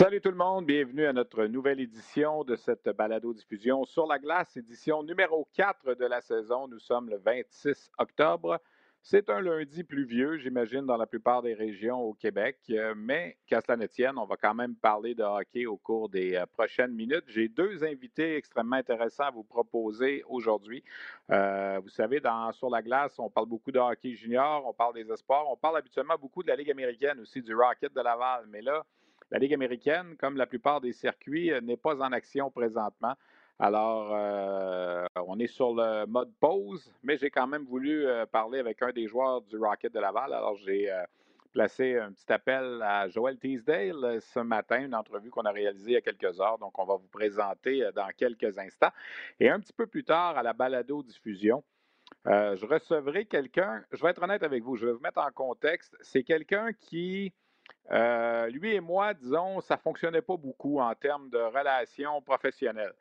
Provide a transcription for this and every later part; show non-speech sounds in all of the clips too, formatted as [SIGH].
Salut tout le monde, bienvenue à notre nouvelle édition de cette balado-diffusion sur la glace, édition numéro 4 de la saison. Nous sommes le 26 octobre. C'est un lundi pluvieux, j'imagine, dans la plupart des régions au Québec, euh, mais qu'à cela ne tienne, on va quand même parler de hockey au cours des euh, prochaines minutes. J'ai deux invités extrêmement intéressants à vous proposer aujourd'hui. Euh, vous savez, dans, sur la glace, on parle beaucoup de hockey junior, on parle des espoirs, on parle habituellement beaucoup de la Ligue américaine aussi, du Rocket de Laval, mais là, la Ligue américaine, comme la plupart des circuits, euh, n'est pas en action présentement. Alors, euh, on est sur le mode pause, mais j'ai quand même voulu euh, parler avec un des joueurs du Rocket de Laval. Alors, j'ai placé un petit appel à Joël Teasdale ce matin, une entrevue qu'on a réalisée il y a quelques heures. Donc, on va vous présenter dans quelques instants. Et un petit peu plus tard, à la balado-diffusion, je recevrai quelqu'un, je vais être honnête avec vous, je vais vous mettre en contexte, c'est quelqu'un qui euh, lui et moi, disons, ça ne fonctionnait pas beaucoup en termes de relations professionnelles.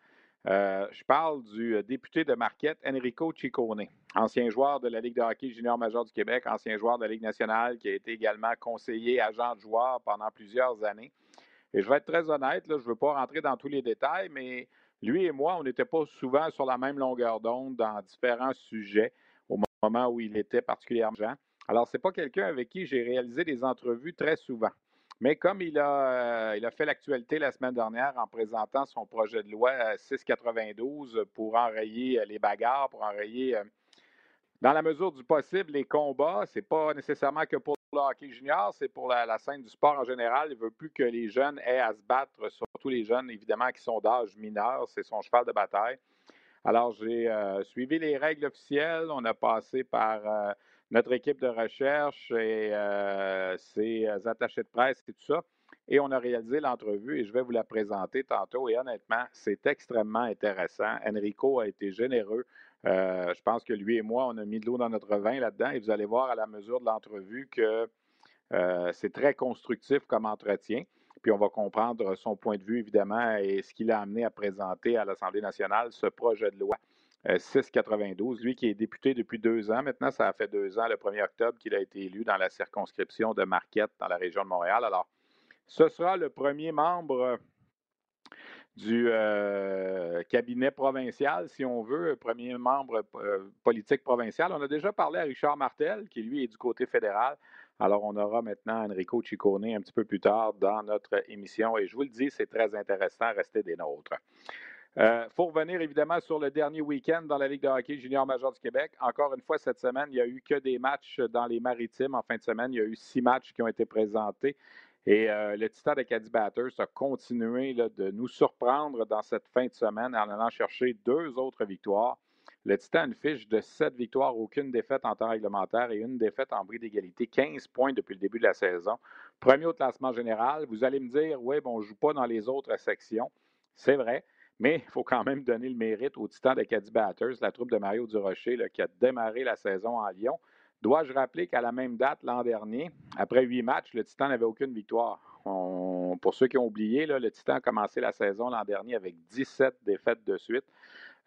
Euh, je parle du euh, député de Marquette, Enrico Ciccone, ancien joueur de la Ligue de hockey junior major du Québec, ancien joueur de la Ligue nationale, qui a été également conseiller agent de joueur pendant plusieurs années. Et je vais être très honnête, je ne veux pas rentrer dans tous les détails, mais lui et moi, on n'était pas souvent sur la même longueur d'onde dans différents sujets au moment où il était particulièrement. Alors, ce n'est pas quelqu'un avec qui j'ai réalisé des entrevues très souvent. Mais comme il a, euh, fait l'actualité la semaine dernière en présentant son projet de loi 692 euh, pour enrayer euh, les bagarres, pour enrayer, dans la mesure du possible, les combats, c'est pas nécessairement que pour le hockey junior, c'est pour la, scène du sport en général. Il ne veut plus que les jeunes aient à se battre, surtout les jeunes, évidemment, qui sont d'âge mineur. C'est son cheval de bataille. Alors, j'ai suivi les règles officielles. On a passé par notre équipe de recherche et euh, ses euh, attachés de presse et tout ça. Et on a réalisé l'entrevue et je vais vous la présenter tantôt. Et honnêtement, c'est extrêmement intéressant. Enrico a été généreux. Euh, je pense que lui et moi, on a mis de l'eau dans notre vin là-dedans et vous allez voir à la mesure de l'entrevue que c'est très constructif comme entretien. Puis on va comprendre son point de vue, évidemment, et ce qu'il a amené à présenter à l'Assemblée nationale, ce projet de loi 692. Euh, lui qui est député depuis deux ans. Maintenant, ça a fait deux ans, le 1er octobre, qu'il a été élu dans la circonscription de Marquette, dans la région de Montréal. Alors, ce sera le premier membre du euh, cabinet provincial, si on veut, premier membre euh, politique provincial. On a déjà parlé à Richard Martel, qui lui est du côté fédéral. Alors, on aura maintenant Enrico Ciccone un petit peu plus tard dans notre émission. Et je vous le dis, c'est très intéressant. Restez des nôtres. Il euh, faut revenir évidemment sur le dernier week-end dans la Ligue de hockey junior major du Québec. Encore une fois, cette semaine, il n'y a eu que des matchs dans les maritimes. En fin de semaine, il y a eu six matchs qui ont été présentés. Et euh, le Titan de Caddy Batters a continué de nous surprendre dans cette fin de semaine en allant chercher deux autres victoires. Le Titan a une fiche de sept victoires, aucune défaite en temps réglementaire et une défaite en bris d'égalité. 15 points depuis le début de la saison. Premier au classement général. Vous allez me dire, oui, bon, on ne joue pas dans les autres sections. C'est vrai. Mais il faut quand même donner le mérite au titan de Caddy Batters, la troupe de Mario Durocher là, qui a démarré la saison en Lyon. Dois-je rappeler qu'à la même date l'an dernier, après huit matchs, le Titan n'avait aucune victoire? pour ceux qui ont oublié, le Titan a commencé la saison l'an dernier avec 17 défaites de suite.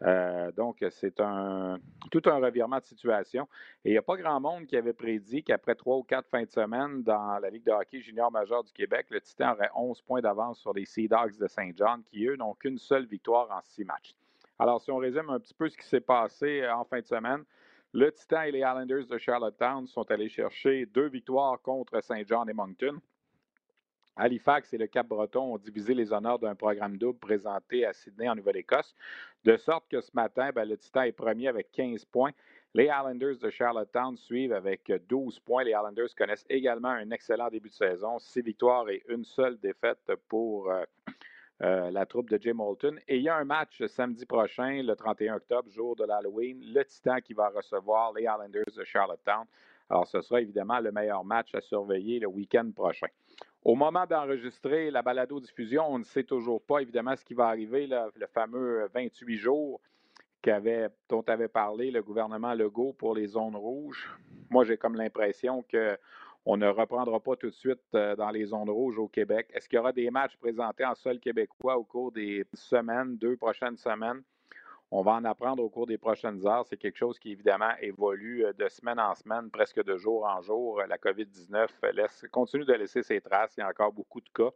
Euh, donc, c'est un, tout un revirement de situation. Et il n'y a pas grand monde qui avait prédit qu'après trois ou quatre fins de semaine dans la Ligue de hockey junior majeur du Québec, le Titan aurait 11 points d'avance sur les Sea Dogs de Saint John, qui, eux, n'ont qu'une seule victoire en six matchs. Alors, si on résume un petit peu ce qui s'est passé euh, en fin de semaine, le Titan et les Islanders de Charlottetown sont allés chercher deux victoires contre Saint John et Moncton. Halifax et le Cap-Breton ont divisé les honneurs d'un programme double présenté à Sydney en Nouvelle-Écosse, de sorte que ce matin, ben, le Titan est premier avec 15 points. Les Islanders de Charlottetown suivent avec 12 points. Les Islanders connaissent également un excellent début de saison, six victoires et une seule défaite pour euh, euh, la troupe de Jim Holton. Et il y a un match samedi prochain, le 31 octobre, jour de l'Halloween, le Titan qui va recevoir les Islanders de Charlottetown. Alors, ce sera évidemment le meilleur match à surveiller le week-end prochain. Au moment d'enregistrer la balado-diffusion, on ne sait toujours pas évidemment ce qui va arriver, le fameux 28 jours dont avait parlé le gouvernement Legault pour les zones rouges. Moi, j'ai comme l'impression qu'on ne reprendra pas tout de suite euh, dans les zones rouges au Québec. Est-ce qu'il y aura des matchs présentés en sol québécois au cours des semaines, deux prochaines semaines? On va en apprendre au cours des prochaines heures. C'est quelque chose qui, évidemment, évolue euh, de semaine en semaine, presque de jour en jour. La COVID-19 laisse, continue de laisser ses traces. Il y a encore beaucoup de cas.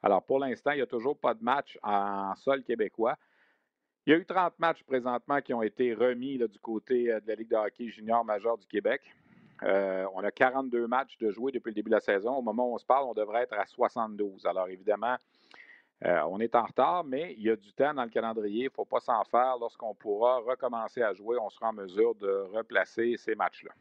Alors, pour l'instant, il n'y a toujours pas de match en sol québécois. Il y a eu 30 matchs présentement qui ont été remis du côté euh, de la Ligue de hockey junior majeur du Québec. Euh, on a 42 matchs de jouer depuis le début de la saison. Au moment où on se parle, on devrait être à 72. Alors évidemment, euh, on est en retard, mais il y a du temps dans le calendrier. Il ne faut pas s'en faire. Lorsqu'on pourra recommencer à jouer, on sera en mesure de replacer ces matchs-là.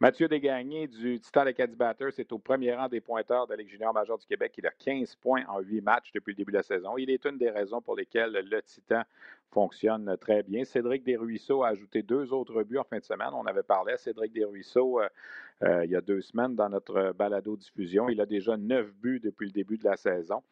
Mathieu Desgagnés du Titan Acadie Batters est au premier rang des pointeurs de la junior majeure du Québec. Il a 15 points en 8 matchs depuis le début de la saison. Il est une des raisons pour lesquelles le Titan fonctionne très bien. Cédric Desruisseaux a ajouté deux autres buts en fin de semaine. On avait parlé à Cédric Desruisseaux euh, euh, il y a deux semaines dans notre balado-diffusion. Il a déjà neuf buts depuis le début de la saison.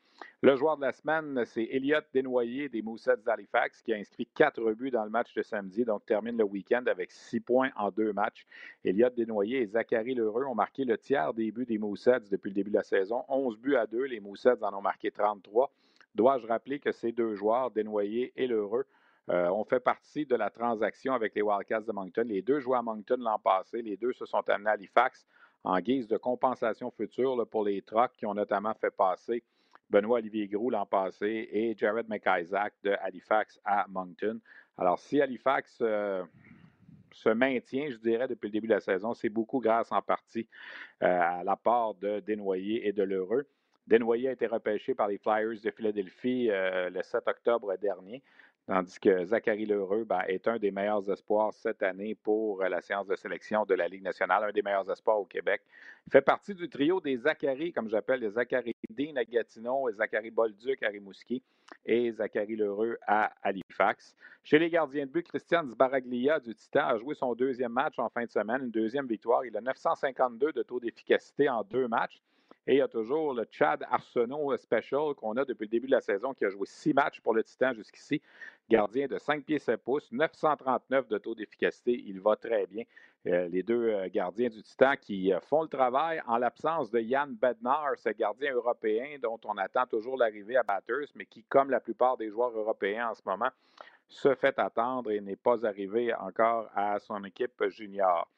Le joueur de la semaine, c'est Elliott Desnoyers des Moussets d'Halifax qui a inscrit quatre buts dans le match de samedi, donc termine le week-end avec six points en deux matchs. Elliott Desnoyers et Zachary Lheureux ont marqué le tiers des buts des Moussets depuis le début de la saison. 11 buts à deux, les Moussets en ont marqué 33. Dois-je rappeler que ces deux joueurs, Desnoyers et Lheureux, euh, ont fait partie de la transaction avec les Wildcats de Moncton? Les deux jouaient à Moncton l'an passé. Les deux se sont amenés à Halifax en guise de compensation future pour les trocs qui ont notamment fait passer Benoît Olivier Groux l'an passé et Jared McIsaac de Halifax à Moncton. Alors, si Halifax euh, se maintient, je dirais, depuis le début de la saison, c'est beaucoup grâce en partie euh, à l'apport de Desnoyers et de Lheureux. Desnoyers a été repêché par les Flyers de Philadelphie euh, le 7 octobre dernier. Tandis que Zachary Lheureux ben, est un des meilleurs espoirs cette année pour euh, la séance de sélection de la Ligue nationale, un des meilleurs espoirs au Québec. Il fait partie du trio des Zachary, comme j'appelle les Zachary Dean à Gatineau, et Zachary Bolduc à Rimouski et Zachary Lheureux à Halifax. Chez les gardiens de but, Christian Zbaraglia du Titan a joué son deuxième match en fin de semaine, une deuxième victoire. Il a 952 de taux d'efficacité en deux matchs. Et il y a toujours le Chad Arsenault Special qu'on a depuis le début de la saison, qui a joué six matchs pour le Titan jusqu'ici. Gardien de 5 pieds 7 pouces, 939 de taux d'efficacité. Il va très bien. Euh, les deux euh, gardiens du Titan qui euh, font le travail en l'absence de Yann Bednar, ce gardien européen dont on attend toujours l'arrivée à Batters, mais qui, comme la plupart des joueurs européens en ce moment, se fait attendre et n'est pas arrivé encore à son équipe junior.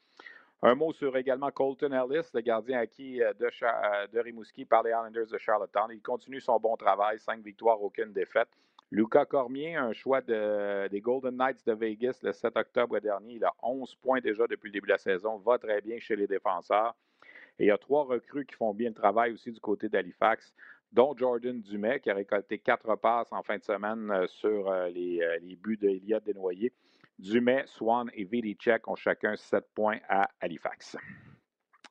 Un mot sur également Colton Ellis, le gardien acquis euh, de, euh, de Rimouski par les Islanders de Charlottetown. Il continue son bon travail, cinq victoires, aucune défaite. Lucas Cormier, un choix des Golden Knights de Vegas le 7 octobre dernier. Il a 11 points déjà depuis le début de la saison, va très bien chez les défenseurs. Et il y a trois recrues qui font bien le travail aussi du côté d'Halifax, dont Jordan Dumais, qui a récolté quatre passes en fin de semaine euh, sur les, les buts d'Eliott Desnoyers. Dumais, Swan et Vidicek ont chacun 7 points à Halifax.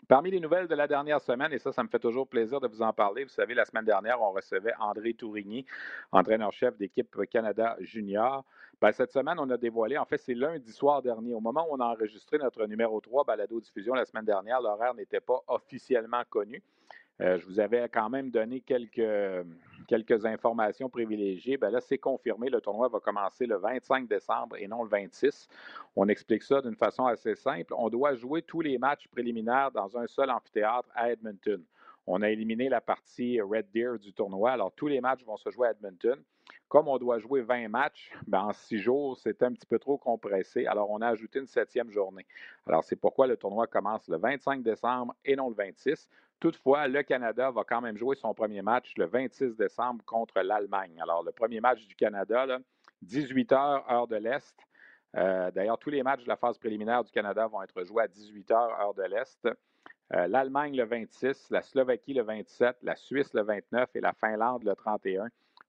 Parmi les nouvelles de la dernière semaine, et ça, ça me fait toujours plaisir de vous en parler. Vous savez, la semaine dernière, on recevait André Tourigny, entraîneur-chef d'équipe Canada Junior. Ben, cette semaine, on a dévoilé, en fait, c'est lundi soir dernier, au moment où on a enregistré notre numéro 3 balado-diffusion la semaine dernière, l'horaire n'était pas officiellement connu. Euh, je vous avais quand même donné quelques, quelques informations privilégiées. Bien là, c'est confirmé. Le tournoi va commencer le 25 décembre et non le 26. On explique ça d'une façon assez simple. On doit jouer tous les matchs préliminaires dans un seul amphithéâtre à Edmonton. On a éliminé la partie Red Deer du tournoi. Alors, tous les matchs vont se jouer à Edmonton. Comme on doit jouer 20 matchs, ben, en six jours, c'est un petit peu trop compressé. Alors, on a ajouté une septième journée. Alors, c'est pourquoi le tournoi commence le 25 décembre et non le 26. Toutefois, le Canada va quand même jouer son premier match le 26 décembre contre l'Allemagne. Alors, le premier match du Canada, 18 h, heure de l'Est. Euh, d'ailleurs, tous les matchs de la phase préliminaire du Canada vont être joués à 18 h, heure de l'Est. Euh, L'Allemagne le 26, la Slovaquie le 27, la Suisse le 29 et la Finlande le 31.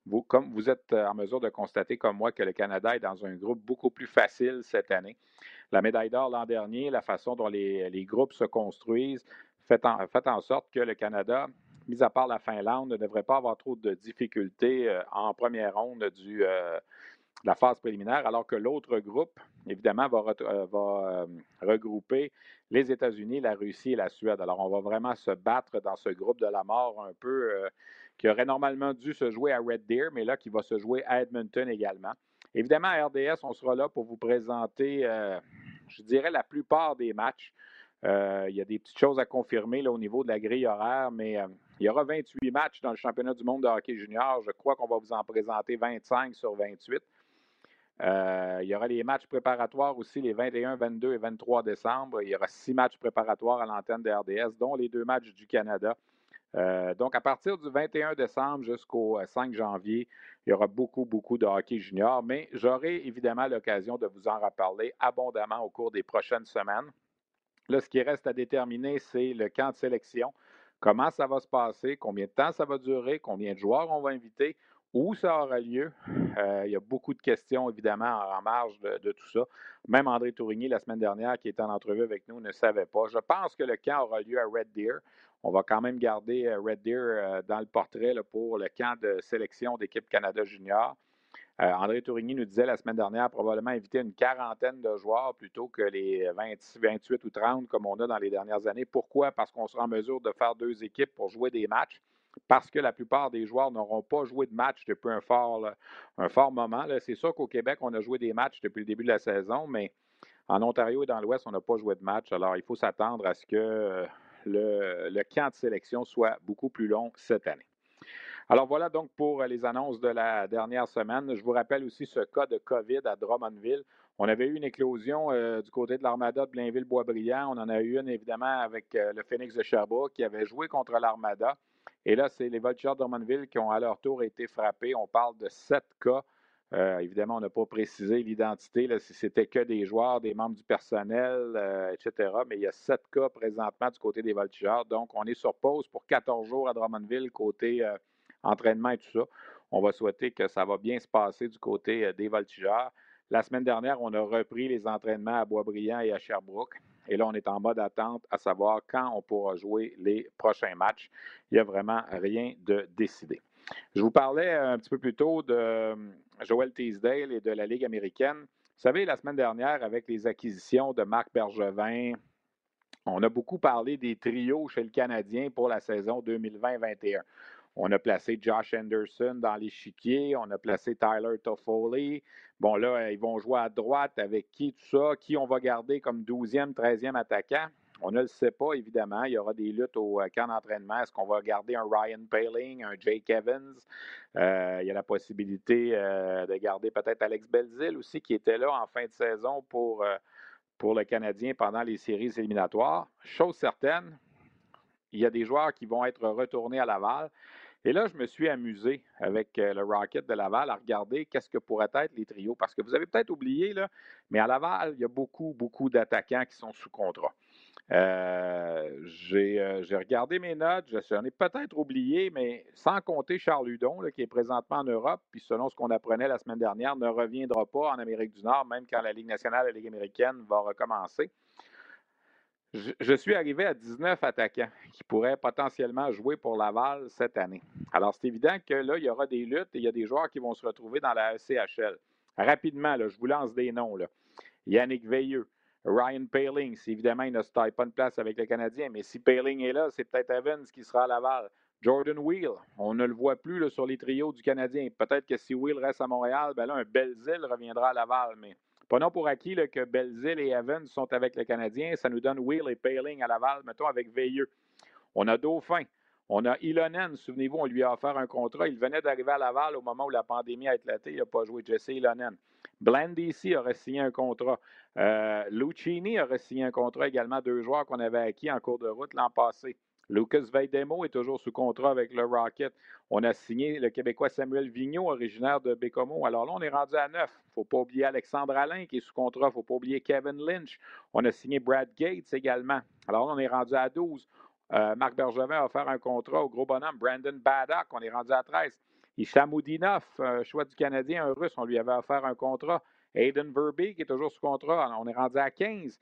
Vous, comme vous êtes euh, en mesure de constater comme moi que le Canada est dans un groupe beaucoup plus facile cette année. la médaille d'or l'an dernier, la façon dont les, groupes se construisent, fait en, en, sorte que le Canada, mis à part la Finlande, ne devrait pas avoir trop de difficultés euh, en première ronde euh, de la phase préliminaire, alors que l'autre groupe, évidemment, va regrouper les États-Unis, la Russie et la Suède. Alors, on va vraiment se battre dans ce groupe de la mort un peu qui aurait normalement dû se jouer à Red Deer, mais là, qui va se jouer à Edmonton également. Évidemment, à RDS, on sera là pour vous présenter, euh, je dirais, la plupart des matchs. Euh, il y a des petites choses à confirmer au niveau de la grille horaire, mais euh, il y aura 28 matchs dans le championnat du monde de hockey junior. Je crois qu'on va vous en présenter 25 sur 28. il y aura les matchs préparatoires aussi les 21, 22 et 23 décembre. Il y aura six matchs préparatoires à l'antenne de RDS, dont les deux matchs du Canada. Euh, donc, à partir du 21 décembre jusqu'au 5 euh, janvier, il y aura beaucoup, beaucoup de hockey junior, mais j'aurai évidemment l'occasion de vous en reparler abondamment au cours des prochaines semaines. Là, ce qui reste à déterminer, c'est le camp de sélection. Comment ça va se passer, combien de temps ça va durer, combien de joueurs on va inviter, où ça aura lieu. Euh, il y a beaucoup de questions, évidemment, en marge de, tout ça. Même André Tourigny, la semaine dernière, qui était en entrevue avec nous, ne savait pas. Je pense que le camp aura lieu à Red Deer. On va quand même garder euh, Red Deer euh, dans le portrait pour le camp de sélection d'équipe Canada Junior. André Tourigny nous disait la semaine dernière probablement inviter une quarantaine de joueurs plutôt que les 28 ou 30 comme on a dans les dernières années. Pourquoi? Parce qu'on sera en mesure de faire deux équipes pour jouer des matchs. Parce que la plupart des joueurs n'auront pas joué de match depuis un fort, un fort moment. C'est sûr qu'au Québec, on a joué des matchs depuis le début de la saison, mais en Ontario et dans l'Ouest, on n'a pas joué de match. Alors, il faut s'attendre à ce que le, camp de sélection soit beaucoup plus long cette année. Alors voilà donc pour les annonces de la dernière semaine. Je vous rappelle aussi ce cas de COVID à Drummondville. On avait eu une éclosion euh, du côté de l'Armada de Blainville-Boisbriand. On en a eu une évidemment avec euh, le Phoenix de Sherbrooke qui avait joué contre l'Armada. Et là, c'est les Voltigeurs de Drummondville qui ont à leur tour été frappés. On parle de sept cas euh, évidemment, on n'a pas précisé l'identité, si c'était que des joueurs, des membres du personnel, euh, etc. Mais il y a sept cas présentement du côté des voltigeurs. Donc, on est sur pause pour 14 jours à Drummondville, côté euh, entraînement et tout ça. On va souhaiter que ça va bien se passer du côté des voltigeurs. La semaine dernière, on a repris les entraînements à Boisbriand et à Sherbrooke. Et là, on est en mode d'attente à savoir quand on pourra jouer les prochains matchs. Il n'y a vraiment rien de décidé. Je vous parlais un petit peu plus tôt de euh, Joel Teasdale et de la Ligue américaine. Vous savez, la semaine dernière, avec les acquisitions de Marc Bergevin, on a beaucoup parlé des trios chez le Canadien pour la saison 2020-21. On a placé Josh Anderson dans l'échiquier, on a placé Tyler Toffoli. Bon, là, ils vont jouer à droite avec qui, tout ça, qui on va garder comme 12e, 13e attaquant. On ne le sait pas, évidemment. Il y aura des luttes au euh, camp d'entraînement. Est-ce qu'on va garder un Ryan Paling, un Jake Evans? Euh, il y a la possibilité euh, de garder peut-être Alex Belzil aussi, qui était là en fin de saison pour, pour le Canadien pendant les séries éliminatoires. Chose certaine, il y a des joueurs qui vont être retournés à Laval. Et là, je me suis amusé avec le Rocket de Laval à regarder qu'est-ce que pourraient être les trios. Parce que vous avez peut-être oublié, là, mais à Laval, il y a beaucoup, beaucoup d'attaquants qui sont sous contrat. Euh, euh, j'ai regardé mes notes, j'en ai peut-être oublié, mais sans compter Charles Hudon, qui est présentement en Europe, puis selon ce qu'on apprenait la semaine dernière, ne reviendra pas en Amérique du Nord, même quand la Ligue nationale et la Ligue américaine va recommencer. Je, suis arrivé à 19 attaquants [LAUGHS] qui pourraient potentiellement jouer pour Laval cette année. Alors, c'est évident que là, il y aura des luttes et il y a des joueurs qui vont se retrouver dans la ECHL. Rapidement, là, je vous lance des noms. Yannick Veilleux, Ryan Paling, si évidemment il ne se taille pas de place avec le Canadien, mais si Paling est là, c'est peut-être Evans qui sera à Laval. Jordan Wheel, on ne le voit plus sur les trios du Canadien. Peut-être que si Wheel reste à Montréal, ben là, un Belzil reviendra à Laval, mais pas pour acquis que Belzil et Evans sont avec le Canadien. Ça nous donne Wheel et Paling à Laval, mettons avec Veilleux. On a Dauphin. On a Ilonen, souvenez-vous, on lui a offert un contrat. Il venait d'arriver à Laval au moment où la pandémie a éclaté. Il n'a pas joué. Jesse Ilonen. Blandisi aurait signé un contrat. Euh, Lucchini aurait signé un contrat également, deux joueurs qu'on avait acquis en cours de route l'an passé. Lucas Veidemo est toujours sous contrat avec le Rocket. On a signé le Québécois Samuel Vigneault, originaire de Bécomo. Alors là, on est rendu à neuf. Il ne faut pas oublier Alexandre Alain qui est sous contrat. Il ne faut pas oublier Kevin Lynch. On a signé Brad Gates également. Alors là, on est rendu à 12. Euh, Marc Bergevin a offert un contrat au gros bonhomme Brandon Baddock. On est rendu à 13. Ishamoudinov, choix du Canadien, un russe, on lui avait offert un contrat. Aiden Verbeek est toujours sous contrat. On est rendu à 15.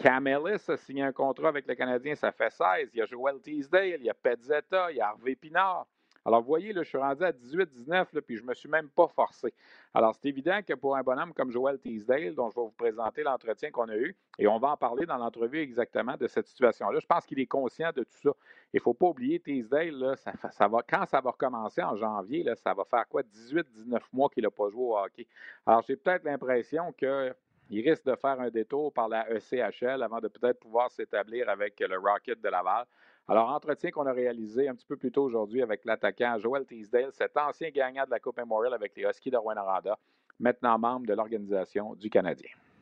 Cam Ellis a signé un contrat avec le Canadien, ça fait 16. Il y a Joel Teasdale, il y a Petzetta, il y a Harvey Pinard. Alors, vous voyez, là, je suis rendu à 18-19, puis je ne me suis même pas forcé. Alors, c'est évident que pour un bonhomme comme Joel Teasdale, dont je vais vous présenter l'entretien qu'on a eu, et on va en parler dans l'entrevue exactement de cette situation-là, je pense qu'il est conscient de tout ça. Il ne faut pas oublier, Teasdale, ça, va, quand ça va recommencer en janvier, ça va faire quoi, 18-19 mois qu'il n'a pas joué au hockey. Alors, j'ai peut-être l'impression que il risque de faire un détour par la ECHL avant de peut-être pouvoir s'établir avec le Rocket de Laval. Alors, entretien qu'on a réalisé un petit peu plus tôt aujourd'hui avec l'attaquant Joel Teasdale, cet ancien gagnant de la Coupe Memorial avec les Huskies de Rwanda, maintenant membre de l'Organisation du Canadien.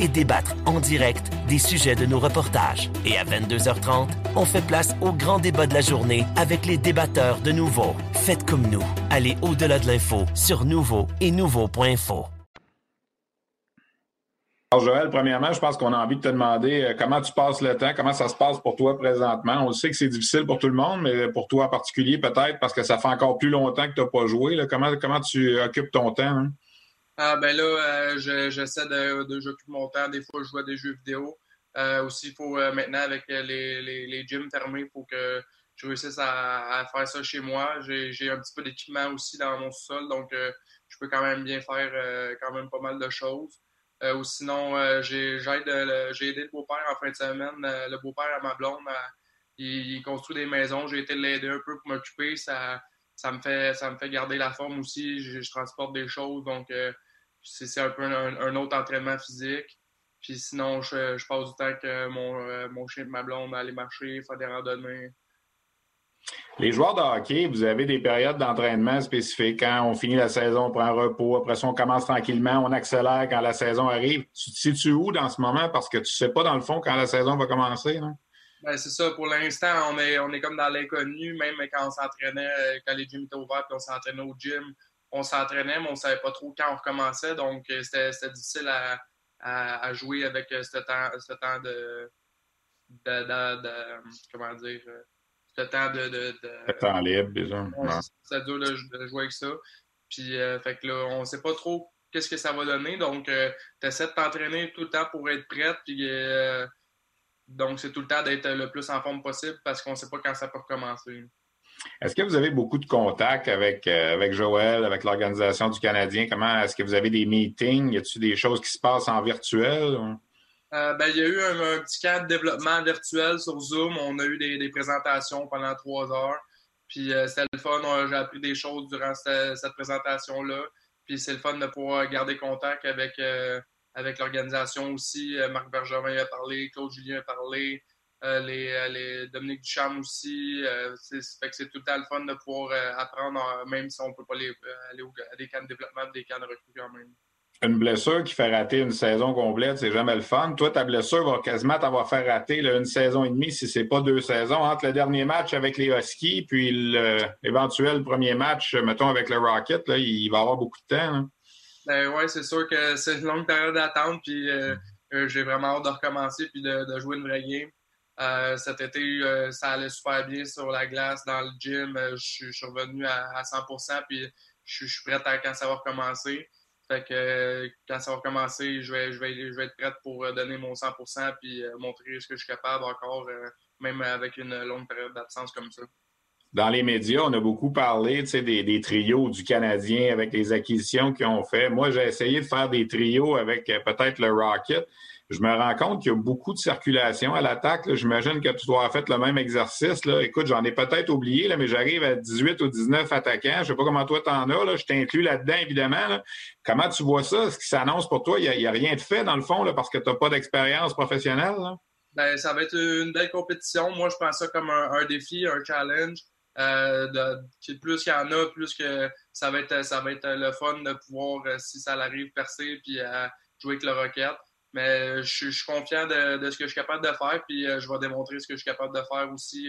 et débattre en direct des sujets de nos reportages. Et à 22h30, on fait place au grand débat de la journée avec les débatteurs de Nouveau. Faites comme nous. Allez au-delà de l'info sur Nouveau et Nouveau.info. Alors Joël, premièrement, je pense qu'on a envie de te demander euh, comment tu passes le temps, comment ça se passe pour toi présentement? On sait que c'est difficile pour tout le monde, mais pour toi en particulier peut-être parce que ça fait encore plus longtemps que tu n'as pas joué. Comment, comment tu occupes ton temps? Hein? Ah, ben là, euh, j'essaie de, de j'occupe mon temps. Des fois, je joue à des jeux vidéo. Euh, aussi, il faut euh, maintenant, avec les, les, les, gyms fermés, il faut que je réussisse à, faire ça chez moi. J'ai un petit peu d'équipement aussi dans mon sol, donc je peux quand même bien faire quand même pas mal de choses. ou sinon, j'ai aidé le beau-père en fin de semaine. le beau-père à ma blonde, il, construit des maisons. J'ai été l'aider un peu pour m'occuper. Ça, ça, me fait, ça me fait garder la forme aussi. Je, transporte des choses, donc c'est un peu un, autre entraînement physique. Puis sinon, je, passe du temps que mon, euh, chien de ma blonde aller marcher, faire des randonnées. Les joueurs de hockey, vous avez des périodes d'entraînement spécifiques. Quand on finit la saison, on prend un repos. Après ça, on commence tranquillement, on accélère quand la saison arrive. Tu te situes où dans ce moment? Parce que tu ne sais pas, dans le fond, quand la saison va commencer. Non? Ben, c'est ça. Pour l'instant, on est, on est comme dans l'inconnu. Même quand on s'entraînait, euh, quand les gyms étaient ouverts, puis on s'entraînait au gym, on s'entraînait, mais on ne savait pas trop quand on recommençait. Donc, euh, c'était difficile à, à, jouer avec euh, ce temps, ce temps de, de, Comment dire Ce temps de. de, temps libre, déjà. C'est dur de, jouer avec ça. Puis, fait que là, on ne sait pas trop qu'est-ce que ça va donner. Donc, tu essaies de t'entraîner tout le temps pour être prête. Puis, donc, c'est tout le temps d'être le plus en forme possible parce qu'on ne sait pas quand ça peut recommencer. Est-ce que vous avez beaucoup de contacts avec, euh, avec Joël, avec l'Organisation du Canadien? Comment est-ce que vous avez des meetings? Y a-t-il des choses qui se passent en virtuel? Euh, ben, il y a eu un, petit cas de développement virtuel sur Zoom. On a eu des, présentations pendant trois heures. Puis euh, c'était le fun. J'ai appris des choses durant cette, présentation-là. Puis c'est le fun de pouvoir garder contact avec, avec l'organisation aussi. Marc Bergerin a parlé, Claude Julien a parlé. Euh, les, euh, les, Dominique Duchamp aussi. Euh, c'est, tout le le fun de pouvoir apprendre, même si on ne peut pas aller à des camps de développement, des camps de recrutement quand même. Une blessure qui fait rater une saison complète, c'est jamais le fun. Toi, ta blessure va quasiment t'avoir fait rater une saison et demie, si c'est pas deux saisons, entre le dernier match avec les Huskies puis l'éventuel premier match, mettons, avec le Rocket. Là, il va avoir beaucoup de temps. Ben, oui, c'est sûr que c'est une longue période d'attente, puis j'ai vraiment hâte de recommencer puis de, jouer une vraie game. Euh, cet été, euh, ça allait super bien sur la glace, dans le gym. Euh, je, suis revenu à, 100% puis je, suis prête à quand ça va recommencer. Fait que quand ça va recommencer, je vais, je vais, je vais être prête pour donner mon 100% puis montrer ce que je suis capable encore, même avec une longue période d'absence comme ça. Dans les médias, on a beaucoup parlé des, des trios du Canadien avec les acquisitions qu'ils ont fait. Moi, j'ai essayé de faire des trios avec peut-être le Rocket je me rends compte qu'il y a beaucoup de circulation à l'attaque. J'imagine que tu dois avoir fait le même exercice. Écoute, j'en ai peut-être oublié, là, mais j'arrive à 18 ou 19 attaquants. Je ne sais pas comment toi t'en as. Je t'inclus là-dedans, évidemment. Comment tu vois ça? Ce qui s'annonce pour toi, il n'y a, rien de fait, dans le fond, parce que tu n'as pas d'expérience professionnelle. Ben, ça va être une belle compétition. Moi, je pense ça comme un, défi, un challenge. Euh, plus qu'il y en a, plus que ça va être, ça va être le fun de pouvoir, euh, si ça arrive, percer puis euh, jouer avec le Rocket. Mais je, suis confiant de, ce que je suis capable de faire, puis je vais démontrer ce que je suis capable de faire aussi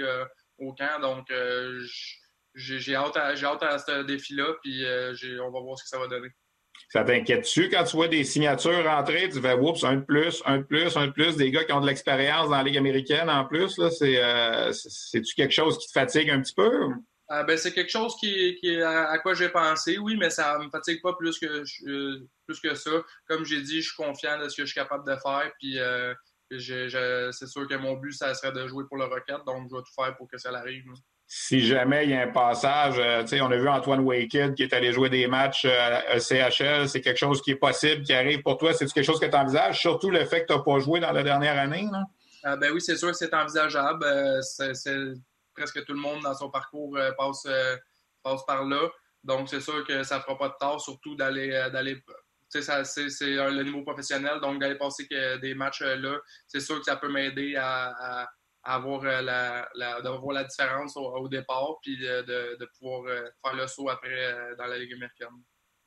au camp. Donc, j'ai hâte, à, hâte à ce défi-là, puis on va voir ce que ça va donner. Ça t'inquiète-tu quand tu vois des signatures rentrer, tu fais oups, un de plus, un de plus, un de plus, des gars qui ont de l'expérience dans la Ligue américaine en plus, là, c'est, euh, c'est-tu quelque chose qui te fatigue un petit peu? Euh, ben, c'est quelque chose qui, à, quoi j'ai pensé, oui, mais ça me fatigue pas plus que, euh, plus que ça. Comme j'ai dit, je suis confiant de ce que je suis capable de faire, puis c'est sûr que mon but, ça serait de jouer pour le Rocket, donc je vais tout faire pour que ça arrive si jamais il y a un passage, euh, on a vu Antoine Waked qui est allé jouer des matchs euh, CHL, c'est quelque chose qui est possible, qui arrive pour toi. C'est quelque chose que tu envisages, surtout le fait que tu n'as pas joué dans la dernière année? Là? Euh, ben oui, c'est sûr que c'est envisageable. c'est, presque tout le monde dans son parcours passe, passe par là. Donc, c'est sûr que ça ne fera pas de tort, surtout d'aller. d'aller c'est, le niveau professionnel, donc d'aller passer des matchs là, c'est sûr que ça peut m'aider à avoir euh, la, la, voir la différence au, départ, puis de, de, pouvoir euh, faire le saut après euh, dans la Ligue américaine.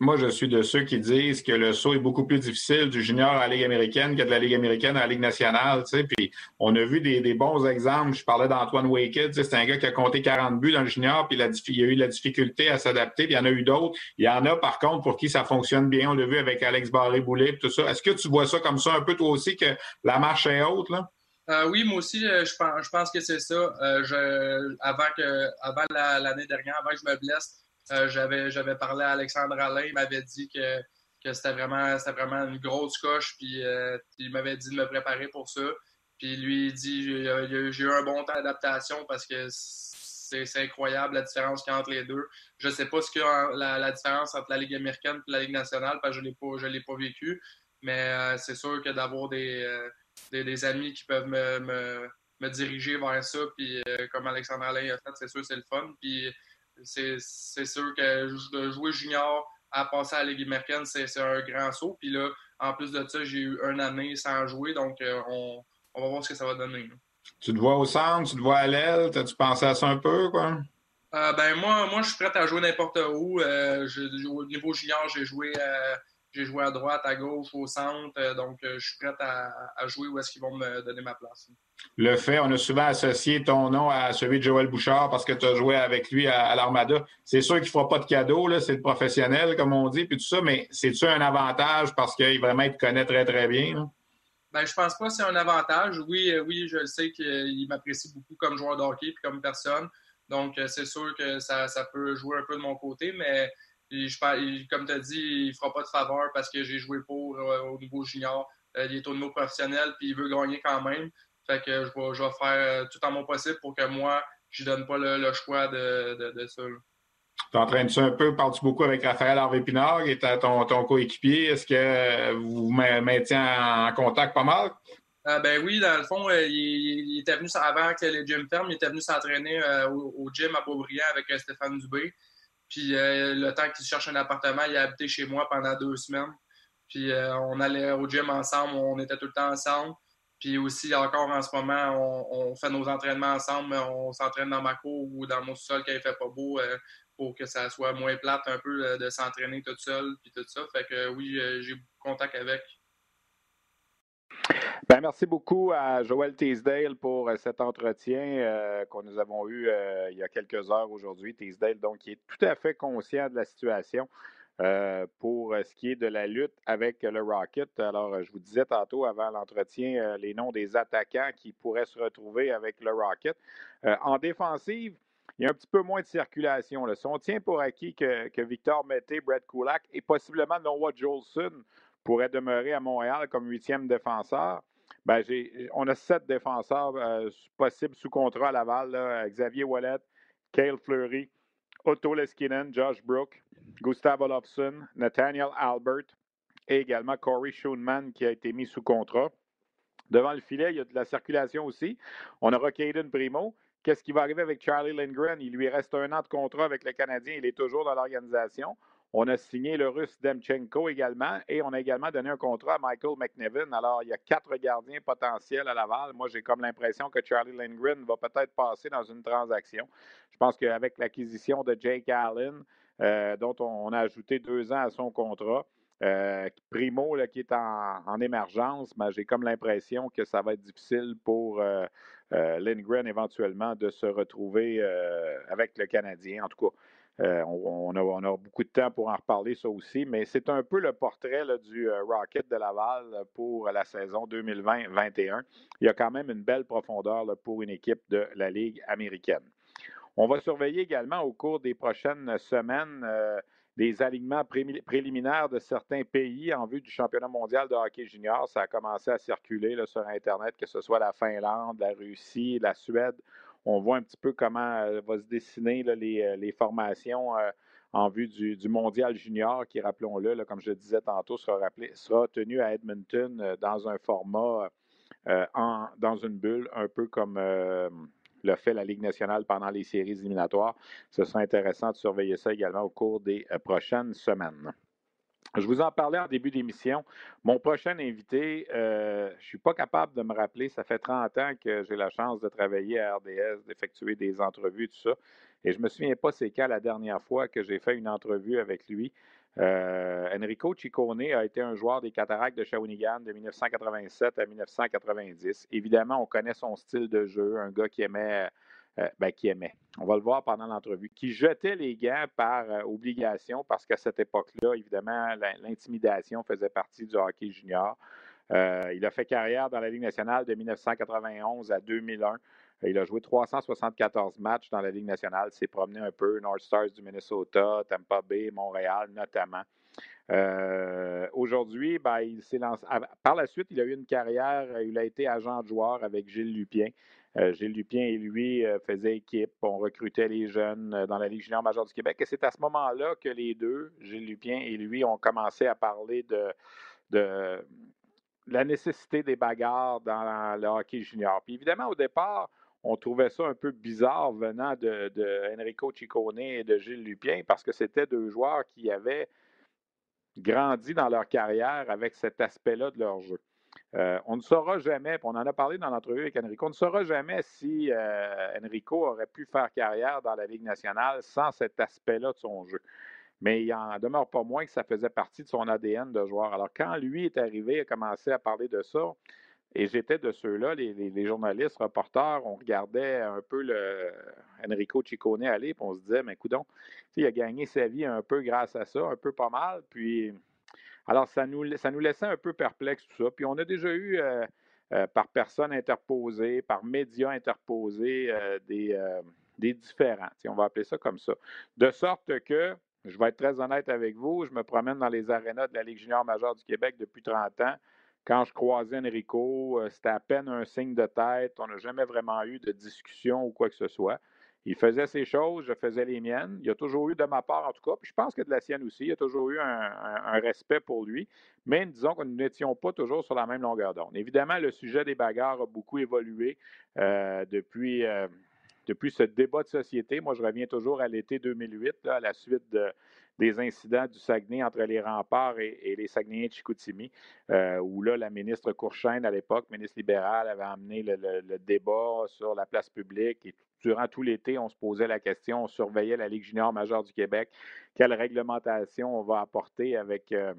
Moi, je suis de ceux qui disent que le saut est beaucoup plus difficile du junior à la Ligue américaine que de la Ligue américaine à la Ligue nationale. Tu sais. Puis on a vu des, des bons exemples. Je parlais d'Antoine Waked. Tu sais, c'est un gars qui a compté 40 buts dans le junior, puis il a, il a eu la difficulté à s'adapter. Puis il y en a eu d'autres. Il y en a, par contre, pour qui ça fonctionne bien. On l'a vu avec Alex Barré-Boulet tout ça. Est-ce que tu vois ça comme ça un peu toi aussi, que la marche est haute? Là? Euh, oui, moi aussi, euh, je pense, je que c'est ça. Euh, je, avant que, avant l'année dernière, avant que je me blesse, j'avais, j'avais parlé à Alexandre Alain. Il m'avait dit que, que c'était vraiment, une grosse coche. Puis il m'avait dit de me préparer pour ça. Puis lui, il dit j'ai eu un bon temps d'adaptation parce que c'est, incroyable la différence qu'il y a entre les deux. Je sais pas ce qu'il la, la, différence entre la Ligue américaine et la Ligue nationale parce que je ne l'ai pas vécu. Mais c'est sûr que d'avoir des des, amis qui peuvent me, me, me, diriger vers ça. Puis euh, comme Alexandre Alain a fait, c'est sûr c'est le fun. Puis c'est sûr que de jouer junior à passer à la Ligue américaine, c'est un grand saut. Puis là, en plus de ça, j'ai eu une année sans jouer, donc euh, on, on, va voir ce que ça va donner. Tu te vois au centre, tu te vois à l'aile, t'as-tu pensé à ça un peu, quoi? Euh, ben moi, moi, je suis prêt à jouer n'importe où. au niveau junior, j'ai joué j'ai joué à droite, à gauche, au centre, euh, donc euh, je suis prêt à, jouer où est-ce qu'ils vont me donner ma place. Le fait, on a souvent associé ton nom à celui de Joël Bouchard parce que tu as joué avec lui à, l'Armada. C'est sûr qu'il ne fera pas de cadeau, c'est le professionnel, comme on dit, puis tout ça, mais c'est-tu un avantage parce qu'il vraiment te connaît très, très bien? Ben, je pense pas que c'est un avantage. Oui, euh, oui, je le sais qu'il m'apprécie beaucoup comme joueur de hockey et comme personne. Donc, c'est sûr que ça, ça, peut jouer un peu de mon côté, mais je, comme tu as dit, il ne fera pas de faveur parce que j'ai joué pour euh, au niveau junior. Euh, il est au niveau professionnel, puis il veut gagner quand même. Fait que je vais, faire euh, tout en mon possible pour que moi, je ne donne pas le, choix de, de, de ça. Tu entraînes-tu un peu, parles-tu beaucoup avec Raphaël Harvey-Pinard, qui est ton, ton coéquipier? Est-ce que vous vous maintenez en contact pas mal? ben oui, dans le fond, il, était venu avant que les gyms ferment, il était venu s'entraîner au, gym à Beaubriand avec Stéphane Dubé. Puis euh, le temps qu'il cherche un appartement, il a habité chez moi pendant deux semaines. Puis euh, on allait au gym ensemble, on était tout le temps ensemble. Puis aussi, encore en ce moment, on, fait nos entraînements ensemble. On s'entraîne dans ma cour ou dans mon sol quand il fait pas beau euh, pour que ça soit moins plate un peu de s'entraîner tout seul puis tout ça. Fait que oui, j'ai beaucoup de contact avec. Ben, merci beaucoup à Joël Teasdale pour euh, cet entretien euh, que nous avons eu euh, il y a quelques heures aujourd'hui. Teasdale, donc, est tout à fait conscient de la situation pour ce qui est de la lutte avec le Rocket. Alors, je vous disais tantôt avant l'entretien les noms des attaquants qui pourraient se retrouver avec le Rocket. en défensive, il y a un petit peu moins de circulation. Si on tient pour acquis que, que Victor Mété, Brett Kulak et possiblement Noah Jolson pourrait demeurer à Montréal comme huitième défenseur. Ben, on a sept défenseurs euh, possibles sous contrat à Laval. Xavier Wallet, Cale Fleury, Otto Leskinen, Josh Brook, Gustav Olofsson, Nathaniel Albert et également Corey Schoenman qui a été mis sous contrat. Devant le filet, il y a de la circulation aussi. On aura Caden Primo. Qu'est-ce qui va arriver avec Charlie Lindgren? Il lui reste un an de contrat avec le Canadien. Il est toujours dans l'organisation. On a signé le russe Demchenko également et on a également donné un contrat à Michael McNevin. Alors, il y a quatre gardiens potentiels à Laval. Moi, j'ai comme l'impression que Charlie Lindgren va peut-être passer dans une transaction. Je pense qu'avec l'acquisition de Jake Allen, euh, dont on, a ajouté deux ans à son contrat, euh, Primo, qui est en, émergence, ben, j'ai comme l'impression que ça va être difficile pour euh, Lindgren éventuellement de se retrouver avec le Canadien. En tout cas, on, a, beaucoup de temps pour en reparler, ça aussi, mais c'est un peu le portrait du Rocket de Laval pour la saison 2020-21. Il y a quand même une belle profondeur pour une équipe de la Ligue américaine. On va surveiller également au cours des prochaines semaines des alignements préliminaires de certains pays en vue du championnat mondial de hockey junior. Ça a commencé à circuler sur Internet, que ce soit la Finlande, la Russie, la Suède. On voit un petit peu comment euh, va se dessiner euh, les, formations euh, en vue du, mondial junior, qui, rappelons-le, comme je le disais tantôt, sera, tenu à Edmonton dans un format, dans une bulle, un peu comme le fait la Ligue nationale pendant les séries éliminatoires. Ce sera intéressant de surveiller ça également au cours des prochaines semaines. Je vous en parlais en début d'émission. Mon prochain invité, euh, je ne suis pas capable de me rappeler, ça fait 30 ans que j'ai la chance de travailler à RDS, d'effectuer des entrevues, tout ça. Et je ne me souviens pas c'est quand la dernière fois que j'ai fait une entrevue avec lui. Euh, Enrico Ciccone a été un joueur des Cataractes de Shawinigan de 1987 à 1990. Évidemment, on connaît son style de jeu, un gars qui aimait, euh, ben, qui aimait, on va le voir pendant l'entrevue, qui jetait les gants par euh, obligation parce qu'à cette époque-là, évidemment, l'intimidation faisait partie du hockey junior. il a fait carrière dans la Ligue nationale de 1991 à 2001. Il a joué 374 matchs dans la Ligue nationale, s'est promené un peu, North Stars du Minnesota, Tampa Bay, Montréal notamment. Euh, aujourd'hui, ben, il s'est lancé. Par la suite, il a eu une carrière, il a été agent de joueur avec Gilles Lupien. Euh, Gilles Lupien et lui euh, faisaient équipe. On recrutait les jeunes dans la Ligue junior majeure du Québec. Et c'est à ce moment-là que les deux, Gilles Lupien et lui, ont commencé à parler de, de la nécessité des bagarres dans le hockey junior. Puis évidemment, au départ, on trouvait ça un peu bizarre venant de, Enrico Ciccone et de Gilles Lupien parce que c'était deux joueurs qui avaient grandi dans leur carrière avec cet aspect-là de leur jeu. Euh, on ne saura jamais, on en a parlé dans l'entrevue avec Enrico, on ne saura jamais si euh, Enrico aurait pu faire carrière dans la Ligue nationale sans cet aspect-là de son jeu. Mais il en demeure pas moins que ça faisait partie de son ADN de joueur. Alors, quand lui est arrivé, il a commencé à parler de ça, et j'étais de ceux-là, les, journalistes, reporters, on regardait un peu Enrico Ciccone aller, puis on se disait, mais coudon, il a gagné sa vie un peu grâce à ça, un peu pas mal. Puis, alors, ça nous, ça nous laissait un peu perplexes, tout ça. Puis, on a déjà eu, euh, euh, par personnes interposées, par médias interposés, euh, des, des différents. On va appeler ça comme ça. De sorte que, je vais être très honnête avec vous, je me promène dans les arénas de la Ligue junior majeure du Québec depuis 30 ans. Quand je croisais Enrico, c'était à peine un signe de tête. On n'a jamais vraiment eu de discussion ou quoi que ce soit. Il faisait ses choses, je faisais les miennes. Il y a toujours eu de ma part, en tout cas, puis je pense que de la sienne aussi, il y a toujours eu un, respect pour lui. Mais disons que nous n'étions pas toujours sur la même longueur d'onde. Évidemment, le sujet des bagarres a beaucoup évolué euh, depuis, euh, depuis ce débat de société. Moi, je reviens toujours à l'été 2008, à la suite de, des incidents du Saguenay entre les remparts et, les Saguenayens de Chicoutimi, euh, où là, la ministre Courchaine, à l'époque, ministre libérale, avait amené le, débat sur la place publique et durant tout l'été, on se posait la question, on surveillait la Ligue junior majeure du Québec, quelle réglementation on va apporter avec, euh,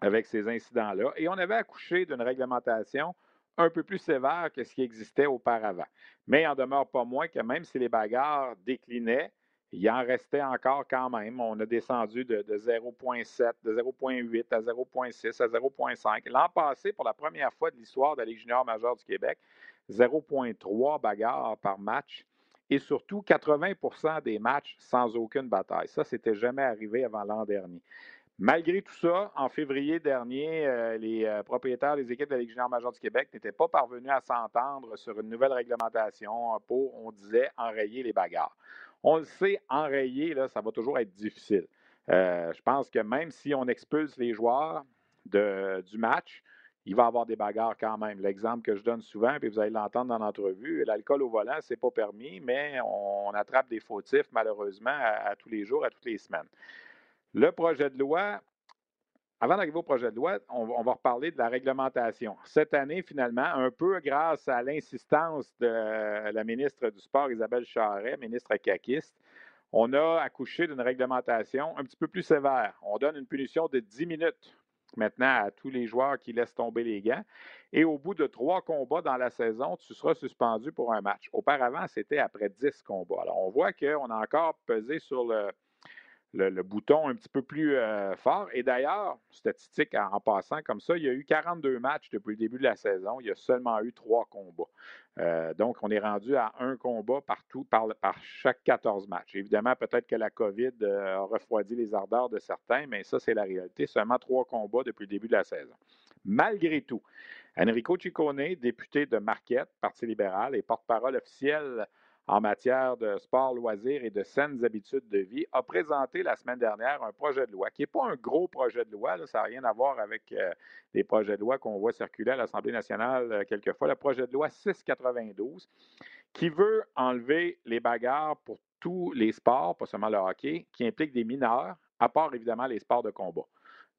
avec ces incidents-là. Et on avait accouché d'une réglementation un peu plus sévère que ce qui existait auparavant. Mais il en demeure pas moins que même si les bagarres déclinaient, il en restait encore quand même. On a descendu de, 0,7, de 0,8 à 0,6 à 0,5. L'an passé, pour la première fois de l'histoire de la Ligue junior majeure du Québec, 0,3 bagarres par match et surtout 80% des matchs sans aucune bataille. Ça, c'était jamais arrivé avant l'an dernier. Malgré tout ça, en février dernier, euh, les euh, propriétaires des équipes de la Ligue junior majeure du Québec n'étaient pas parvenus à s'entendre sur une nouvelle réglementation pour, on disait, enrayer les bagarres. On le sait, enrayer, là, ça va toujours être difficile. Euh, je pense que même si on expulse les joueurs du match, il va y avoir des bagarres quand même. L'exemple que je donne souvent, puis vous allez l'entendre dans l'entrevue, l'alcool au volant, ce n'est pas permis, mais on, attrape des fautifs malheureusement à, tous les jours, à toutes les semaines. Le projet de loi avant d'arriver au projet de loi, on, va reparler de la réglementation. Cette année, finalement, un peu grâce à l'insistance de la ministre du Sport, Isabelle Charret, ministre caquiste, on a accouché d'une réglementation un petit peu plus sévère. On donne une punition de 10 minutes maintenant à tous les joueurs qui laissent tomber les gants. Et au bout de trois combats dans la saison, tu seras suspendu pour un match. Auparavant, c'était après dix combats. Alors, on voit qu'on a encore pesé sur le, le, bouton un petit peu plus euh, fort. Et d'ailleurs, statistique en, passant comme ça, il y a eu 42 matchs depuis le début de la saison. Il y a seulement eu trois combats. Euh, donc, on est rendu à un combat partout par, chaque 14 matchs. Évidemment, peut-être que la COVID euh, a refroidi les ardeurs de certains, mais ça, c'est la réalité. Seulement trois combats depuis le début de la saison. Malgré tout, Enrico Ciccone, député de Marquette, Parti libéral et porte-parole officiel en matière de sport, loisirs et de saines habitudes de vie, a présenté la semaine dernière un projet de loi qui n'est pas un gros projet de loi, ça n'a rien à voir avec euh, les projets de loi qu'on voit circuler à l'Assemblée nationale euh, quelquefois, le projet de loi 692, qui veut enlever les bagarres pour tous les sports, pas seulement le hockey, qui impliquent des mineurs, à part évidemment les sports de combat.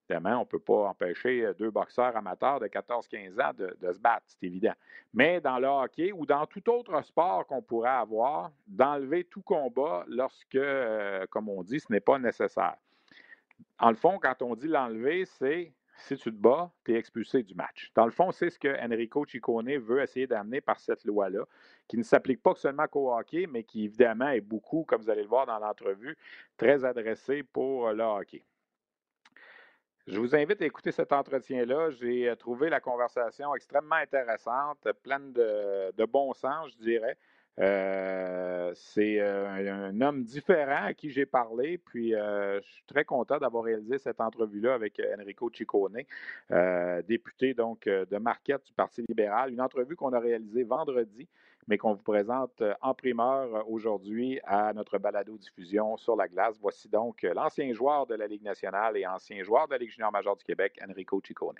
Évidemment, on ne peut pas empêcher euh, deux boxeurs amateurs de 14-15 ans de, se battre, c'est évident. Mais dans le hockey ou dans tout autre sport qu'on pourrait avoir, d'enlever tout combat lorsque, euh, comme on dit, ce n'est pas nécessaire. En le fond, quand on dit l'enlever, c'est si tu te bats, tu es expulsé du match. Dans le fond, c'est ce que Enrico Ciccone veut essayer d'amener par cette loi-là, qui ne s'applique pas seulement qu'au hockey, mais qui évidemment est beaucoup, comme vous allez le voir dans l'entrevue, très adressé pour le hockey. Je vous invite à écouter cet entretien-là. J'ai euh, trouvé la conversation extrêmement intéressante, pleine de, bon sens, je dirais. Euh, c'est euh, un, homme différent à qui j'ai parlé, puis je suis très content d'avoir réalisé cette entrevue-là avec Enrico Ciccone, député donc de Marquette du Parti libéral. Une entrevue qu'on a réalisée vendredi mais qu'on vous présente euh, en primeur euh, aujourd'hui à notre balado-diffusion sur la glace. Voici donc euh, l'ancien joueur de la Ligue nationale et ancien joueur de la Ligue junior majeure du Québec, Enrico Ciccone.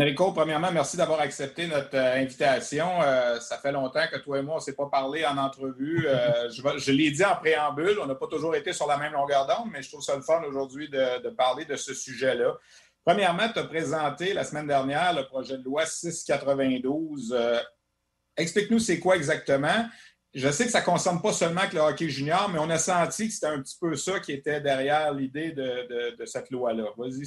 Enrico, premièrement, merci d'avoir accepté notre euh, invitation. Euh, ça fait longtemps que toi et moi, on ne s'est pas parlé en entrevue. Euh, [LAUGHS] je, l'ai dit en préambule, on n'a pas toujours été sur la même longueur d'onde, mais je trouve ça le fun aujourd'hui de, de, parler de ce sujet-là. Premièrement, tu as présenté la semaine dernière le projet de loi 692. Explique-nous c'est quoi exactement je sais que ça ne concerne pas seulement que le hockey junior, mais on a senti que c'était un petit peu ça qui était derrière l'idée de, cette loi-là. Vas-y,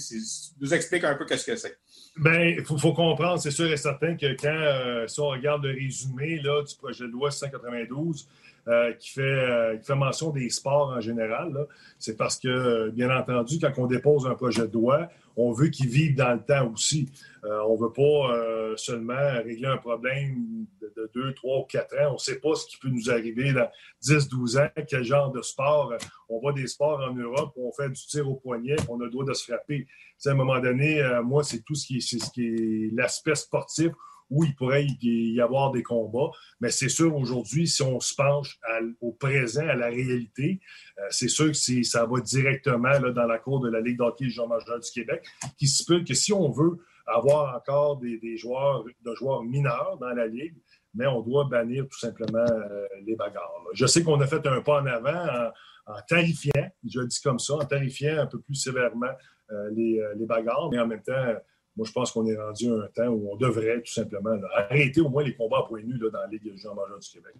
nous explique un peu qu'est-ce que c'est. Bien, il faut, comprendre, c'est sûr et certain que quand, euh, si on regarde le résumé là, du projet de loi 192, euh, qui, fait, euh, qui fait mention des sports en général, c'est parce que, bien entendu, quand on dépose un projet de loi, on veut qu'il vive dans le temps aussi. Euh, on ne veut pas euh, seulement régler un problème de, 2, 3 ou 4 ans. On ne sait pas ce qui peut nous arriver dans 10, 12 ans, quel genre de sport. On voit des sports en Europe où on fait du tir au poignet, on a le droit de se frapper. à un moment donné, euh, moi, c'est tout ce qui est, ce qui est l'aspect sportif où il pourrait y avoir des combats. Mais c'est sûr, aujourd'hui, si on se penche au présent, à la réalité, c'est sûr que ça va directement dans la cour de la Ligue d'hockey jean majeur du Québec, qui peut que si on veut avoir encore des, joueurs, joueurs mineurs dans la Ligue, mais on doit bannir tout simplement euh, les bagarres. Je sais qu'on a fait un pas en avant en, tarifiant, je le dis comme ça, en tarifiant un peu plus sévèrement euh, euh, les, bagarres, mais en même temps, moi, je pense qu'on est rendu à un temps où on devrait tout simplement arrêter au moins les combats à points nus dans la Ligue Jean-Major du Québec.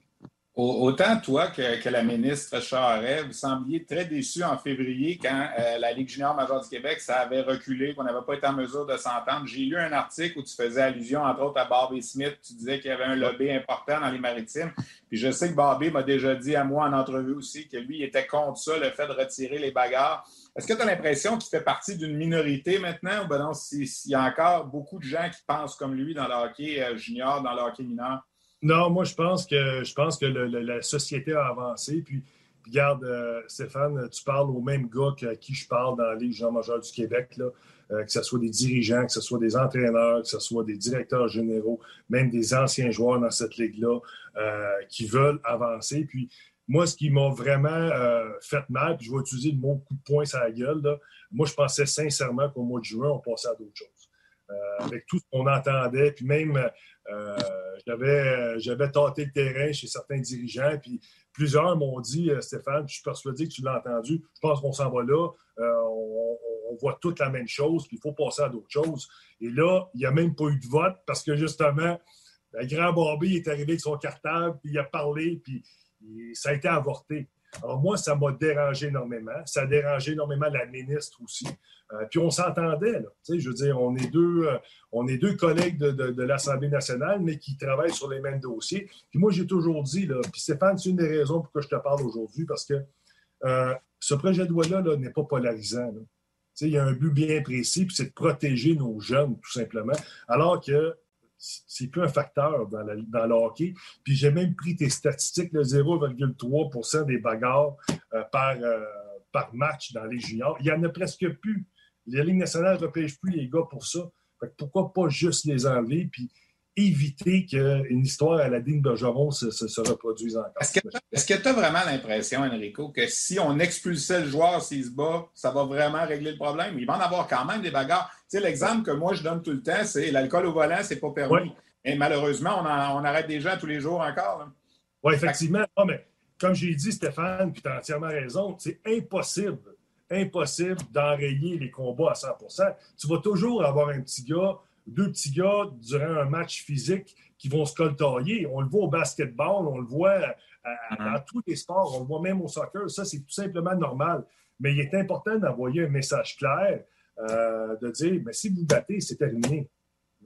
Autant toi que, la ministre Charret, vous sembliez très déçu en février quand euh, la Ligue junior majeure du Québec, ça avait reculé, qu'on n'avait pas été en mesure de s'entendre. J'ai lu un article où tu faisais allusion, entre autres, à Barbie Smith. Tu disais qu'il y avait un lobby important dans les maritimes. Puis je sais que Barbie m'a déjà dit à moi en entrevue aussi que lui, il était contre ça, le fait de retirer les bagarres. Est-ce que tu as l'impression qu'il fait partie d'une minorité maintenant? Ou ben non, s'il y a encore beaucoup de gens qui pensent comme lui dans le hockey euh, junior, dans le hockey mineur? Non, moi, je pense que, je pense que la société a avancé. Puis, regarde, euh, Stéphane, tu parles au même gars à qui je parle dans les gens majeurs du Québec, là, euh, que ce soit des dirigeants, que ce soit des entraîneurs, que ce soit des directeurs généraux, même des anciens joueurs dans cette ligue-là qui veulent avancer. Puis, moi, ce qui m'a vraiment euh, fait mal, puis je vais utiliser le mot coup de poing sur la gueule, moi, je pensais sincèrement qu'au mois de juin, on passait à d'autres choses. Euh, avec tout ce qu'on entendait, puis même, euh, j'avais, j'avais tâté le terrain chez certains dirigeants, puis plusieurs m'ont dit, Stéphane, je suis persuadé que tu l'as entendu, je pense qu'on s'en va là, on, voit toute la même chose, puis il faut passer à d'autres choses. Et là, il n'y a même pas eu de vote parce que justement, le grand Bobby est arrivé avec son cartable, puis il a parlé, puis ça a été avorté. Alors moi, ça m'a dérangé énormément. Ça a dérangé énormément la ministre aussi. Euh, puis on s'entendait. Je veux dire, on est deux, euh, on est deux collègues de, l'Assemblée nationale, mais qui travaillent sur les mêmes dossiers. Puis moi, j'ai toujours dit, là, puis Stéphane, c'est une des raisons pour que je te parle aujourd'hui, parce que euh, ce projet de loi-là n'est pas polarisant. Il y a un but bien précis, puis c'est de protéger nos jeunes, tout simplement. Alors que c'est plus un facteur dans, le hockey. Puis j'ai même pris tes statistiques, le 0,3% des bagarres euh, par, euh, par match dans les juniors. Il n'y en a presque plus. La Ligue nationale ne repêche plus les gars pour ça. pourquoi pas juste les enlever puis éviter qu'une histoire à la digne de se, se, reproduise encore. Est-ce que tu as vraiment l'impression, Enrico, que si on expulsait le joueur s'il se bat, ça va vraiment régler le problème? Il va en avoir quand même des bagarres. Tu sais, l'exemple que moi je donne tout le temps, c'est l'alcool au volant, c'est pas permis. Et malheureusement, on, on, arrête des gens tous les jours encore. Oui, effectivement. mais comme j'ai dit, Stéphane, puis tu as entièrement raison, c'est impossible, impossible d'enrayer les combats à 100% Tu vas toujours avoir un petit gars deux petits gars durant un match physique qui vont se coltailler. On le voit au basketball, on le voit euh, mm-hmm. dans tous les sports, on le voit même au soccer. Ça, c'est tout simplement normal. Mais il est important d'envoyer un message clair, euh, de dire, mais si vous battez, c'est terminé.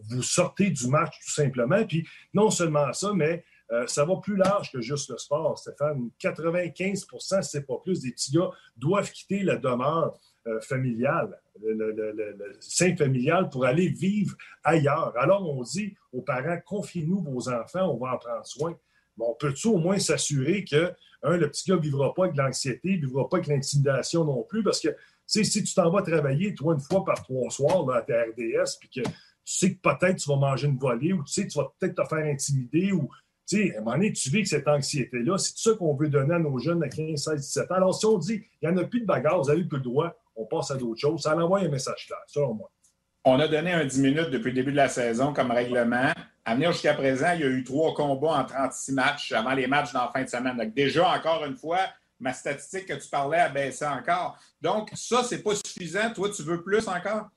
Vous sortez du match tout simplement. Puis non seulement ça, mais euh, ça va plus large que juste le sport, Stéphane. 95% c'est pas plus, des petits gars doivent quitter la demeure familial, le, sein familial pour aller vivre ailleurs. Alors, on dit aux parents, confiez-nous vos enfants, on va en prendre soin. Mais on peut-tu au moins s'assurer que, un, le petit gars ne vivra pas avec l'anxiété, ne vivra pas avec l'intimidation non plus, parce que, si tu t'en vas travailler, toi, une fois par trois soirs là, à ta RDS, puis que tu sais que peut-être tu vas manger une volée, ou tu sais tu vas peut-être te faire intimider, ou tu sais, à un moment donné, tu vis avec cette anxiété-là. C'est ça qu'on veut donner à nos jeunes de 15, 16, 17 ans. Alors, si on dit, il n'y en a plus de bagarre, vous avez plus le droit, on passe à d'autres choses. Ça envoie un message clair, selon moi. On a donné un 10 minutes depuis le début de la saison comme règlement. À venir jusqu'à présent, il y a eu trois combats en 36 matchs avant les matchs dans la fin de semaine. Donc, déjà, encore une fois, ma statistique que tu parlais a baissé encore. Donc, ça, c'est pas suffisant. Toi, tu veux plus encore?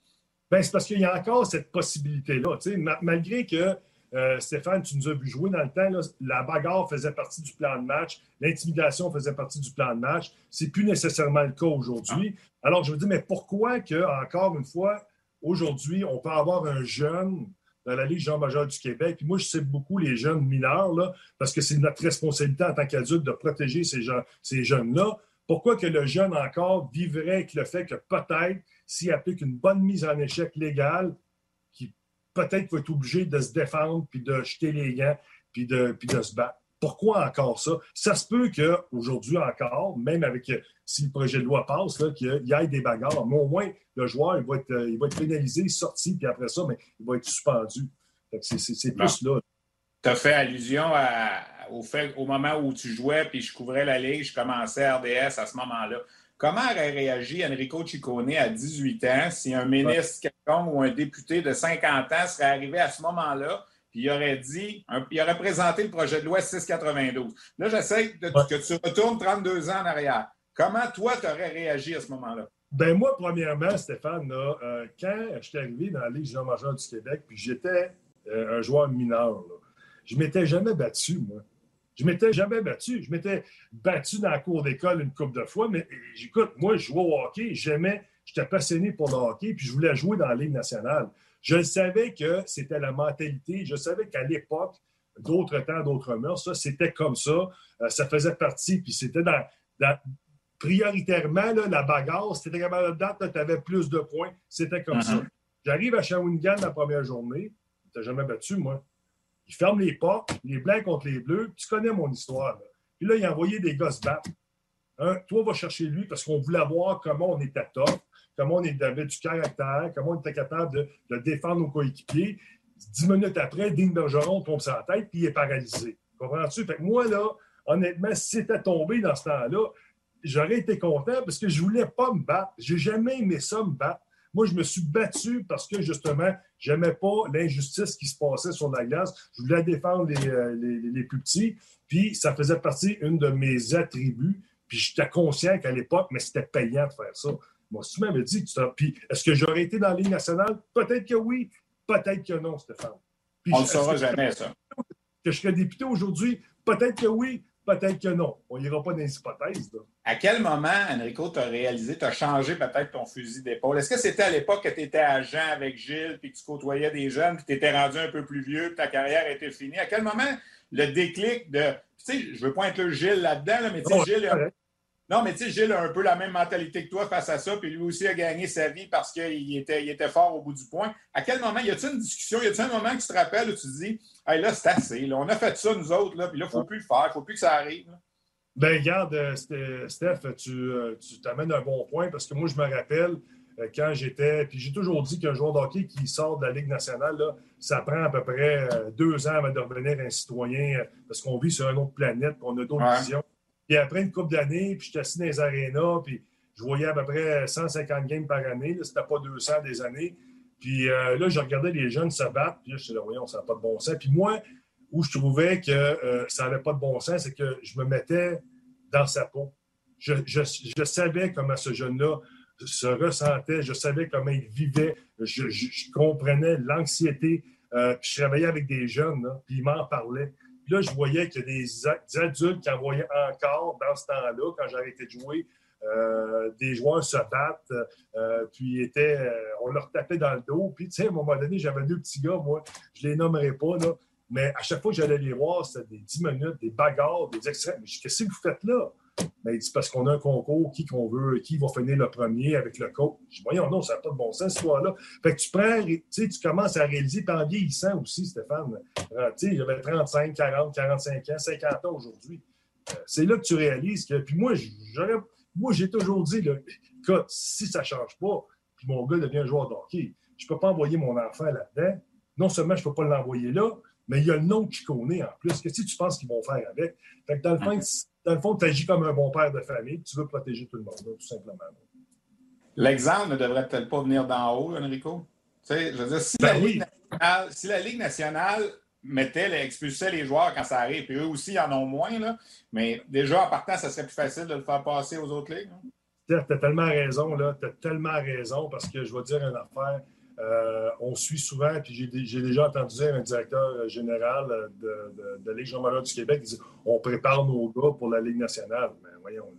Bien, c'est parce qu'il y a encore cette possibilité-là. Malgré que euh, Stéphane, tu nous as vu jouer dans le temps. la bagarre faisait partie du plan de match. L'intimidation faisait partie du plan de match. C'est plus nécessairement le cas aujourd'hui. Alors, je me dis, mais pourquoi que, encore une fois, aujourd'hui, on peut avoir un jeune dans la Ligue Jean major du Québec? Puis moi, je sais beaucoup les jeunes mineurs, là, parce que c'est notre responsabilité en tant qu'adulte de protéger ces, ces jeunes-là. Pourquoi que le jeune encore vivrait avec le fait que peut-être, s'il applique une bonne mise en échec légale, peut-être va être obligé de se défendre, puis de jeter les gants, puis de, puis de se battre. Pourquoi encore ça? Ça se peut qu'aujourd'hui encore, même avec si le projet de loi passe, qu'il y ait des bagarres, mais au moins le joueur il va, être, il va être pénalisé, sorti, puis après ça, mais il va être suspendu. C'est plus là. Tu as fait allusion au fait au moment où tu jouais, puis je couvrais la Ligue, je commençais RDS à ce moment-là. Comment aurait réagi Enrico Ciccone à 18 ans si un ministre quelconque ou un député de 50 ans serait arrivé à ce moment-là puis il aurait dit, il aurait présenté le projet de loi 692. Là, j'essaie que tu retournes 32 ans en arrière. Comment toi, tu aurais réagi à ce moment-là? Ben moi, premièrement, Stéphane, euh, quand je suis arrivé dans la Ligue junior majeure du Québec, puis j'étais euh, un joueur mineur, je ne m'étais jamais battu, moi. Je m'étais jamais battu. Je m'étais battu dans la cour d'école une couple de fois, mais écoute, moi, je jouais au hockey, j'aimais, j'étais passionné pour le hockey, puis je voulais jouer dans la Ligue nationale. Je savais que c'était la mentalité. Je savais qu'à l'époque, d'autres temps, d'autres mœurs, ça, c'était comme ça. Euh, ça faisait partie, puis c'était dans, prioritairement, la bagarre, c'était capable de date, tu avais plus de points. C'était comme ça. Uh-huh. J'arrive à Shawinigan la première journée. N'as jamais battu, moi. Il ferme les portes, les blancs contre les bleus. Tu connais mon histoire. Puis là, il a envoyé des gosses battre. Hein? Toi, va chercher lui parce qu'on voulait voir comment on était top, comment on avait du caractère, comment on était capable de, défendre nos coéquipiers. Dix minutes après, Dean Bergeron tombe sur la tête puis il est paralysé. Comprends-tu? Fait que moi, là, honnêtement, si c'était tombé dans ce temps-là, j'aurais été content parce que je voulais pas me battre. J'ai jamais aimé ça, me battre. Moi, je me suis battu parce que, justement, je n'aimais pas l'injustice qui se passait sur la glace. Je voulais défendre les, euh, les, les, plus petits. Puis, ça faisait partie une de mes attributs. Puis, j'étais conscient qu'à l'époque, mais c'était payant de faire ça. Moi, si tu m'avais dit que tu Puis, est-ce que j'aurais été dans la Ligue nationale? Peut-être que oui, peut-être que non, Stéphane. Puis, On ne saura jamais, ça. Que je serais député aujourd'hui? Peut-être que oui, Peut-être que non. On n'ira pas dans les hypothèses. À quel moment, Enrico, tu as réalisé, tu as changé peut-être ton fusil d'épaule? Est-ce que c'était à l'époque que tu étais agent avec Gilles, puis que tu côtoyais des jeunes, puis tu étais rendu un peu plus vieux, puis ta carrière était finie? À quel moment le déclic de. Tu sais, je ne veux pas être le Gilles là-dedans, mais tu sais, Gilles. Non, mais tu sais, Gilles a un peu la même mentalité que toi face à ça, puis lui aussi a gagné sa vie parce qu'il était, il était fort au bout du point. À quel moment, y a-t-il une discussion, y a-t-il un moment que tu te rappelles où tu te dis, hey, là, c'est assez, on a fait ça, nous autres, là, puis là, il ne faut plus le faire, il ne faut plus que ça arrive. Ben, regarde, euh, Steph, tu, euh, tu t'amènes un bon point parce que moi, je me rappelle euh, quand j'étais, puis j'ai toujours dit qu'un joueur de hockey qui sort de la Ligue nationale, là, ça prend à peu près deux ans avant de revenir un citoyen parce qu'on vit sur une autre planète, puis on a d'autres visions. Puis après une couple d'années, puis j'étais assis dans les arénas, puis je voyais à peu près 150 games par année. C'était pas 200 des années. Puis euh, là, je regardais les jeunes se battre, puis là, je suis là, voyons, ça n'a pas de bon sens. Puis moi, où je trouvais que euh, ça n'avait pas de bon sens, c'est que je me mettais dans sa peau. Je, savais comment ce jeune-là se ressentait, je savais comment il vivait, je, je comprenais l'anxiété. Euh, puis je travaillais avec des jeunes, puis ils m'en parlaient. Puis là, je voyais qu'il y a des, adultes qui envoyaient encore, dans ce temps-là, quand arrêté de jouer, euh, des joueurs se battent, euh, puis étaient, euh, on leur tapait dans le dos. Puis, tu sais, à un moment donné, j'avais deux petits gars, moi, je les nommerai pas, là, mais à chaque fois que j'allais les voir, c'était des 10 minutes, des bagarres, des extraits. Mais qu'est-ce que vous faites là? Mais c'est parce qu'on a un concours, qui qu'on veut, qui va finir le premier avec le coach. Je dis, voyons, non, ça n'a pas de bon sens, ce là Fait que tu prends, tu sais, tu commences à réaliser, puis en vieillissant aussi, Stéphane. Euh, tu sais, j'avais 35, 40, 45 ans, 50 ans aujourd'hui. Euh, c'est là que tu réalises que. Puis moi, j'aurais, moi, j'ai toujours dit, là, écoute, si ça ne change pas, puis mon gars devient joueur de hockey, je ne peux pas envoyer mon enfant là-dedans. Non seulement je ne peux pas l'envoyer là, mais il y a le nom que je connais en plus. Qu'est-ce que tu penses qu'ils vont faire avec? Fait que dans le fond, dans le fond, tu agis comme un bon père de famille, tu veux protéger tout le monde, tout simplement. L'exemple ne devrait peut-être pas venir d'en haut, Enrico. Tu sais, je veux dire, si, la ben Ligue nationale, si la Ligue nationale mettait, expulsait les joueurs quand ça arrive, puis eux aussi en ont moins, là, mais déjà en partant, ça serait plus facile de le faire passer aux autres ligues. Tu as tellement raison, là. Tu as tellement raison parce que je vais dire une affaire. Euh, on suit souvent, puis j'ai déjà entendu dire un directeur général de, de, Ligue jean du Québec qui dit on prépare nos gars pour la Ligue nationale. Mais ben, voyons,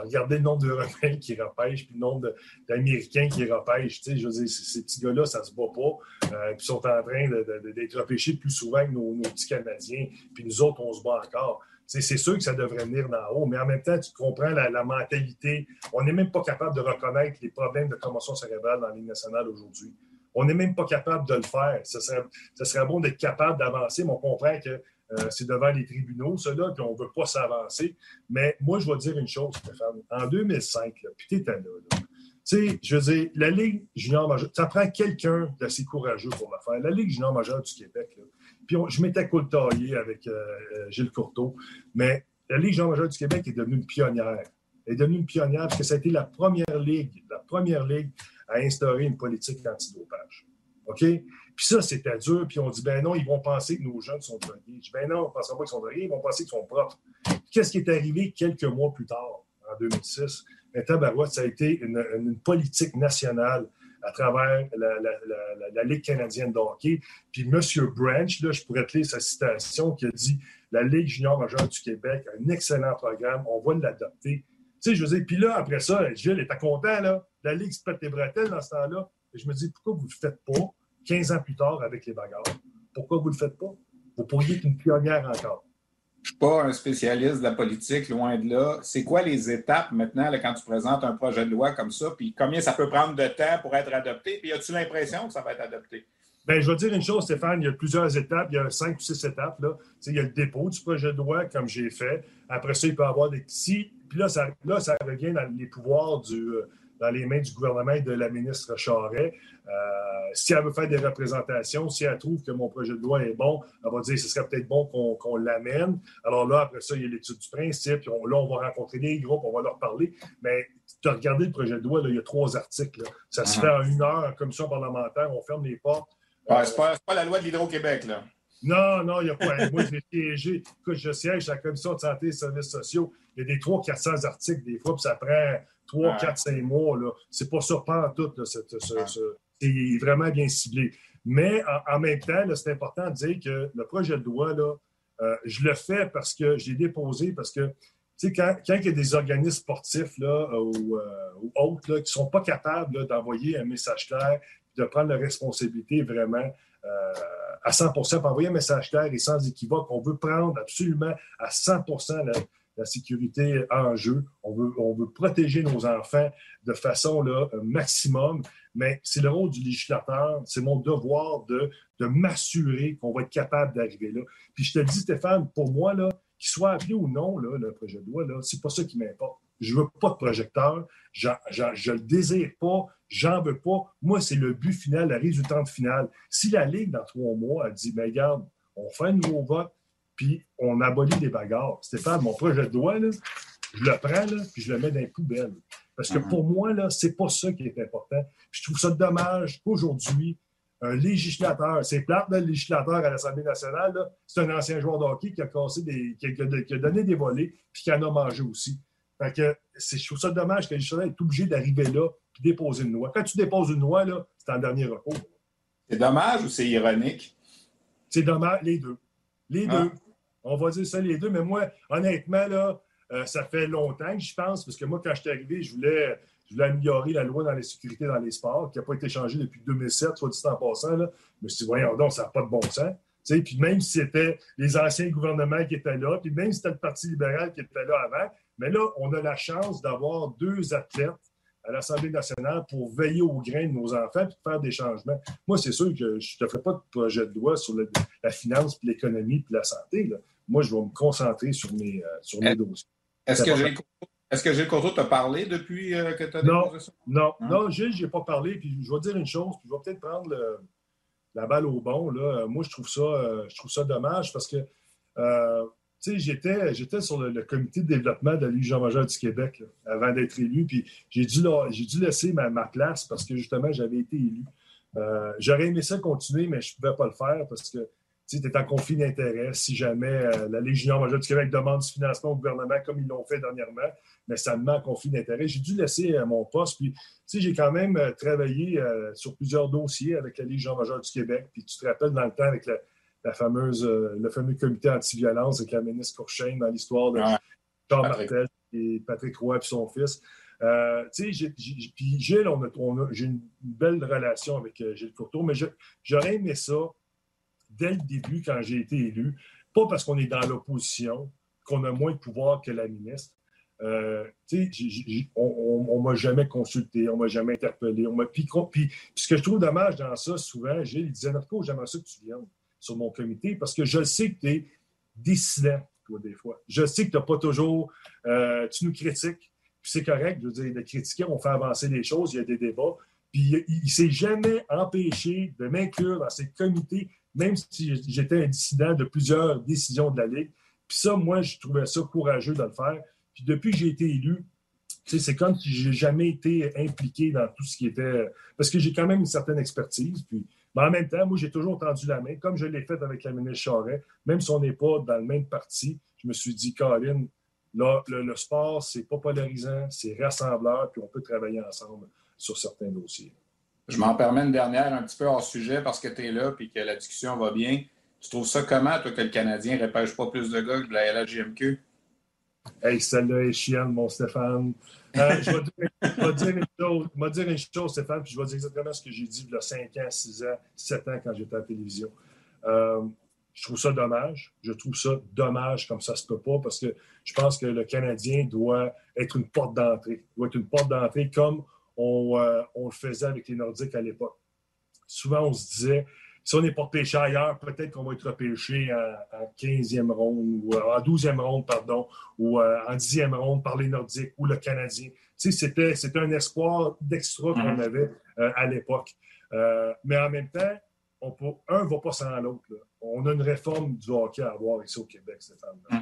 regardez le nombre d'Européens qui repêchent, puis le nombre d'Américains qui repêchent. Je veux ces petits gars-là, ça se bat pas. Euh, puis sont en train d'être repêchés plus souvent que nos, petits Canadiens. Puis nous autres, on se bat encore. C'est sûr que ça devrait venir d'en haut, mais en même temps, tu comprends la, la mentalité. On n'est même pas capable de reconnaître les problèmes de commotion cérébrale dans la Ligue nationale aujourd'hui. On n'est même pas capable de le faire. Ce serait, serait bon d'être capable d'avancer, mais on comprend que euh, c'est devant les tribunaux, cela, puis on ne veut pas s'avancer. Mais moi, je vais dire une chose, Stéphane. En 2005, puis tu étais là, Tu sais, je veux dire, la Ligue junior majeure, ça prend quelqu'un d'assez courageux pour le faire. La Ligue junior majeure du Québec, puis je m'étais taillé avec euh, euh, Gilles Courteau, mais la Ligue junior majeure du Québec est devenue une pionnière. Elle est devenue une pionnière parce que ça a été la première ligue, la première ligue à instaurer une politique antidopage. OK? Puis ça, c'était dur. Puis on dit, ben non, ils vont penser que nos jeunes sont drogués. Je dis, ben non, on ne pensera pas qu'ils sont drogués, ils vont penser qu'ils sont propres. Qu'est-ce qui est arrivé quelques mois plus tard, en 2006? Ben, tabarouette, ça a été une, politique nationale à travers la, Ligue canadienne de hockey. Puis M. Branch, là, je pourrais te lire sa citation qui a dit La Ligue junior majeure du Québec a un excellent programme, on va l'adopter. Sais, je veux dire, puis là, après ça, Gilles était content, là. La Ligue se pète les bretelles dans ce temps-là. Et je me dis, pourquoi vous ne le faites pas 15 ans plus tard avec les bagarres? Pourquoi vous ne le faites pas? Vous pourriez être une pionnière encore. Je ne suis pas un spécialiste de la politique, loin de là. C'est quoi les étapes maintenant quand tu présentes un projet de loi comme ça? Puis combien ça peut prendre de temps pour être adopté? Puis as-tu l'impression que ça va être adopté? Bien, je vais dire une chose, Stéphane, il y a plusieurs étapes. Il y a cinq ou six étapes. Là. il y a le dépôt du projet de loi, comme j'ai fait. Après ça, il peut y avoir des. Si puis là ça, là, ça revient dans les pouvoirs du, euh, dans les mains du gouvernement et de la ministre Charret. Euh, si elle veut faire des représentations, si elle trouve que mon projet de loi est bon, elle va dire que ce serait peut-être bon qu'on l'amène. Alors là, après ça, il y a l'étude du principe. Puis là, on va rencontrer des groupes, on va leur parler. Mais tu as regardé le projet de loi, là, il y a trois articles. Ça se Uh-huh. fait en une heure en commission parlementaire, on ferme les portes. Ouais, c'est pas, la loi de l'Hydro-Québec, là. Non, non, il n'y a pas. [LAUGHS] Moi, j'ai siégé. Écoute, je siège à la commission de santé et services sociaux. Il y a des 300-400 articles des fois, puis ça prend 3, Ouais. 4, 5 mois. Là. C'est pas ça, pas en tout. Là, ce- c'est vraiment bien ciblé. Mais en, en même temps, c'est important de dire que le projet de loi, là, euh, je le fais parce que je l'ai déposé, parce que tu sais, quand, quand il y a des organismes sportifs là, ou, euh, ou autres là, qui ne sont pas capables d'envoyer un message clair, de prendre la responsabilité vraiment euh, à 100 pour envoyer un message clair et sans équivoque, on veut prendre absolument à 100 la, la sécurité en jeu. On veut, on veut protéger nos enfants de façon là, maximum, mais c'est le rôle du législateur, c'est mon devoir de, de m'assurer qu'on va être capable d'arriver là. Puis je te dis, Stéphane, pour moi, là, qu'il soit appelé ou non, là, le projet de loi, là, c'est pas ça qui m'importe. Je veux pas de projecteur, je le désire pas, j'en veux pas. Moi, c'est le but final, la résultante finale. Si la Ligue, dans trois mois, elle dit, mais regarde, on fait un nouveau vote, puis on abolit les bagarres. Stéphane, mon projet de loi, là, je le prends, là, puis je le mets dans les poubelles. Parce que Mhm. pour moi, là, c'est pas ça qui est important. Puis je trouve ça dommage qu'aujourd'hui, un législateur, c'est plate, le législateur à l'Assemblée nationale, c'est un ancien joueur de hockey qui a cassé des, qui a, qui a- donné des volets, puis qui en a mangé aussi. Fait que je trouve ça dommage que le législateur est obligé d'arriver là déposer une loi. Quand tu déposes une loi, c'est en dernier recours. C'est dommage ou c'est ironique? C'est dommage, les deux. Les Ah. deux. On va dire ça, les deux. Mais moi, honnêtement, là, euh, ça fait longtemps que j'y pense, parce que moi, quand je suis arrivé, je voulais, je voulais améliorer la loi dans les sécurités dans les sports, qui n'a pas été changée depuis 2007, soit dit en passant. Là. Je me suis dit, voyons donc, ça n'a pas de bon sens. Puis même si c'était les anciens gouvernements qui étaient là, puis même si c'était le Parti libéral qui était là avant, mais là, on a la chance d'avoir deux athlètes à l'Assemblée nationale pour veiller aux grains de nos enfants et faire des changements. Moi, c'est sûr que je ne te ferai pas de projet de loi sur le- la finance, puis l'économie, puis la santé. là. Moi, je vais me concentrer sur mes, euh, sur mes dossiers. Est-ce que Courteau- est-ce que Gilles Courteau t'a parlé depuis euh, que tu as Non. Non, Hein? non, Gilles, je n'ai pas parlé. Puis je vais dire une chose, puis je vais peut-être prendre le- la balle au bon. Là. Moi, je trouve ça, euh, je trouve ça dommage parce que sais, j'étais, sur le, comité de développement de la Ligue Jean-Major du Québec avant d'être élu. Puis j'ai dû, laisser ma, place parce que justement, j'avais été élu. Euh, j'aurais aimé ça continuer, mais je ne pouvais pas le faire parce que tu es en conflit d'intérêt. Si jamais euh, la junior majeure du Québec demande du financement au gouvernement, comme ils l'ont fait dernièrement, mais ça me met en conflit d'intérêt. J'ai dû laisser euh, mon poste. Puis, j'ai quand même travaillé sur plusieurs dossiers avec la junior majeure du Québec. Puis, tu te rappelles dans le temps avec la, la fameuse, euh, le fameux comité anti-violence avec la ministre Courchaine dans l'histoire de. Jean Patrick. Martel et Patrick Roy et son fils. Euh, tu sais, puis Gilles, on a- on a- j'ai une belle relation avec euh, Gilles Courteau, mais je- j'aurais aimé ça dès le début quand j'ai été élu, pas parce qu'on est dans l'opposition, qu'on a moins de pouvoir que la ministre. Euh, tu sais, on on m'a jamais consulté, on m'a jamais interpellé. On m'a, puis, puis- puis ce que je trouve dommage dans ça, souvent, Gilles, il disait, Narco, j'aimerais ça que tu viennes sur mon comité parce que je sais que tu es dissident, toi, des fois. Je sais que tu n'as pas toujours. euh, tu nous critiques, puis c'est correct, je veux dire, de critiquer, on fait avancer les choses, il y a des débats. Puis il ne s'est jamais empêché de m'inclure dans ces comités, même si j'étais un dissident de plusieurs décisions de la Ligue. Puis ça, moi, je trouvais ça courageux de le faire. Puis depuis que j'ai été élu, c'est comme si j'ai jamais été impliqué dans tout ce qui était. Parce que j'ai quand même une certaine expertise. Puis, mais en même temps, moi, j'ai toujours tendu la main, comme je l'ai fait avec la ministre Charret. Même si on n'est pas dans le même parti, je me suis dit, Colin, là, le, le sport, c'est pas polarisant, c'est rassembleur, puis on peut travailler ensemble sur certains dossiers. Je m'en permets une dernière un petit peu hors sujet parce que tu es là et que la discussion va bien. Tu trouves ça comment, toi, que le Canadien ne repêche pas plus de gars que de la LHJMQ? Hey, celle-là est chienne, mon Stéphane. Euh, je vais dire, une chose, dire une chose, Stéphane, puis je vais dire exactement ce que j'ai dit il y a 5 ans, 6 ans, 7 ans quand j'étais à la télévision. Euh, je trouve ça dommage. Je trouve ça dommage comme ça se peut pas parce que je pense que le Canadien doit être une porte d'entrée. doit être une porte d'entrée comme euh, on le faisait avec les Nordiques à l'époque. Souvent, on se disait, si on n'est pas repêché ailleurs, peut-être qu'on va être repêché en, 15e ronde ou en 12e ronde, pardon, ou en 10e ronde par les Nordiques ou le Canadien. C'était, c'était un espoir d'extra qu'on mm-hmm. avait à l'époque. mais en même temps, on un ne va pas sans l'autre. On a une réforme du hockey à avoir ici au Québec, Stéphane. Mm.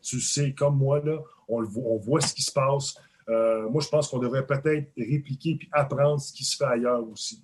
tu sais, comme moi, là, on, le voit, on voit ce qui se passe. Euh, moi, je pense qu'on devrait peut-être répliquer et apprendre ce qui se fait ailleurs aussi.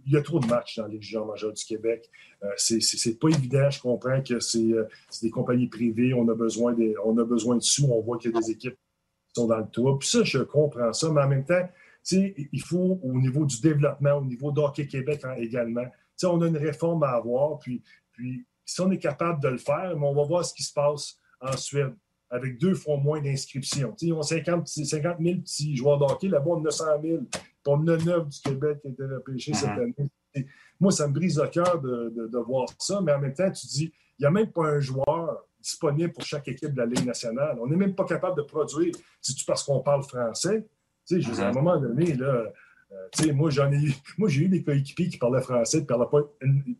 Euh, il y a trop de matchs dans les Ligue majeure du Québec. Euh, c'est pas évident. Je comprends que c'est des compagnies privées. On a, besoin de, on a besoin de sous. On voit qu'il y a des équipes qui sont dans le toit. Puis ça, je comprends ça. Mais en même temps, il faut, au niveau du développement, au niveau d'Hockey Québec hein, également, on a une réforme à avoir. Puis, puis si on est capable de le faire, on va voir ce qui se passe en Suède avec deux fois moins d'inscriptions. Ils ont 50, 50 000 petits joueurs d'hockey. Là-bas, on a 900 000. On a 9 du Québec qui ont été repêchés cette uh-huh. année. moi, ça me brise le cœur de, voir ça, mais en même temps, tu dis, il n'y a même pas un joueur disponible pour chaque équipe de la Ligue nationale. On n'est même pas capable de produire. C'est-tu parce qu'on parle français? Tu sais, à un uh-huh. moment donné, là, euh, moi, j'en ai [LAUGHS] moi, j'ai eu des coéquipiers qui parlaient français, qui ne parlaient, pas,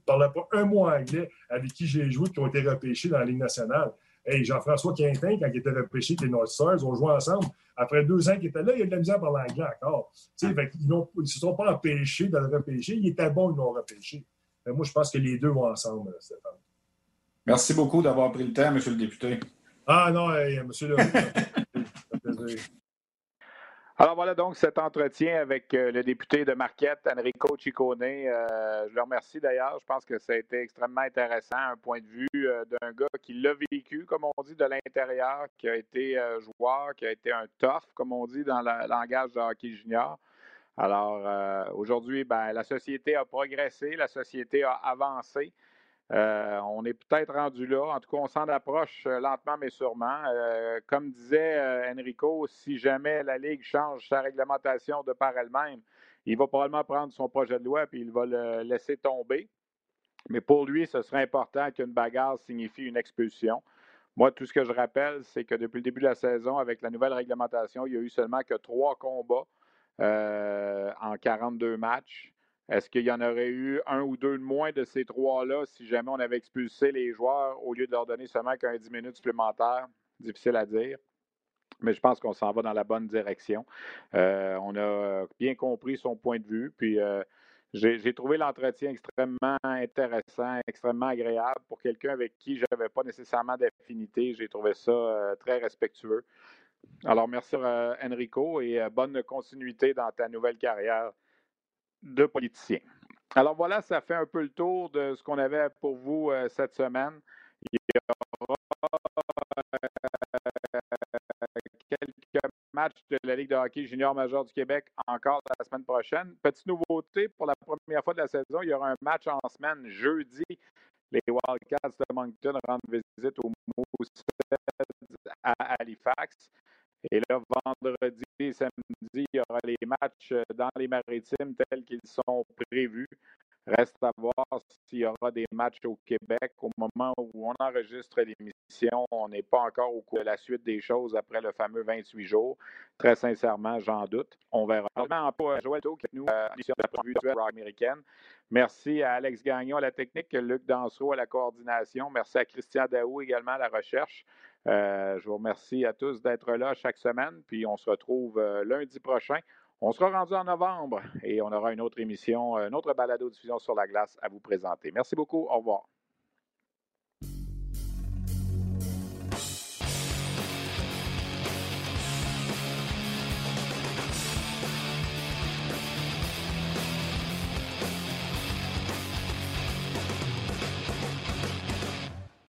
parlaient pas un mot anglais, avec qui j'ai joué, qui ont été repêchés dans la Ligue nationale. Hey, Jean-François Quintin, quand il était repêché avec les North Stars, on jouait ensemble. Après deux ans qu'il était là, il a de la misère par l'anglais encore. ils ne se sont pas empêchés de le repêcher. Il était bon, ils l'ont repêché. moi, je pense que les deux vont ensemble, Stéphane. Merci beaucoup d'avoir pris le temps, M. le député. Ah non, M. le Alors voilà donc cet entretien avec euh, le député de Marquette, Enrico Ciccone. Euh, je le remercie d'ailleurs. Je pense que ça a été extrêmement intéressant, un point de vue euh, d'un gars qui l'a vécu, comme on dit, de l'intérieur, qui a été joueur, qui a été un tough, comme on dit dans le langage de hockey junior. Alors aujourd'hui, ben, la société a progressé, la société a avancé. Euh, on est peut-être rendu là. En tout cas, on s'en approche euh, lentement mais sûrement. Euh, comme disait Enrico, si jamais la Ligue change sa réglementation de par elle-même, il va probablement prendre son projet de loi et il va le laisser tomber. Mais pour lui, ce serait important qu'une bagarre signifie une expulsion. Moi, tout ce que je rappelle, c'est que depuis le début de la saison, avec la nouvelle réglementation, il y a eu seulement que trois combats en 42 matchs. Est-ce qu'il y en aurait eu un ou deux de moins de ces trois-là si jamais on avait expulsé les joueurs au lieu de leur donner seulement qu'un 10 minutes supplémentaires? Difficile à dire. Mais je pense qu'on s'en va dans la bonne direction. Euh, on a bien compris son point de vue. Puis euh, j'ai trouvé l'entretien extrêmement intéressant, extrêmement agréable pour quelqu'un avec qui je n'avais pas nécessairement d'affinité. J'ai trouvé ça euh, très respectueux. Alors, merci Enrico et bonne continuité dans ta nouvelle carrière de politiciens. Alors voilà, ça fait un peu le tour de ce qu'on avait pour vous euh, cette semaine. Il y aura euh, quelques matchs de la Ligue de hockey junior majeur du Québec encore la semaine prochaine. Petite nouveauté, pour la première fois de la saison, il y aura un match en semaine jeudi. Les Wildcats de Moncton rendent visite au Moose à Halifax. Et là, vendredi et samedi, il y aura les matchs dans les maritimes tels qu'ils sont prévus. Reste à voir s'il y aura des matchs au Québec. Au moment où on enregistre l'émission, on n'est pas encore au cours de la suite des choses après le fameux 28 jours. Très sincèrement, j'en doute. On verra. Nous euh, revue américaine. Merci à Alex Gagnon à la technique, Luc Dansereau à la coordination. Merci à Christian Daou également à la recherche. Euh, je vous remercie à tous d'être là chaque semaine, puis on se retrouve euh, lundi prochain. On sera rendu en novembre et on aura une autre émission, une autre balado-diffusion sur la glace à vous présenter. Merci beaucoup. Au revoir.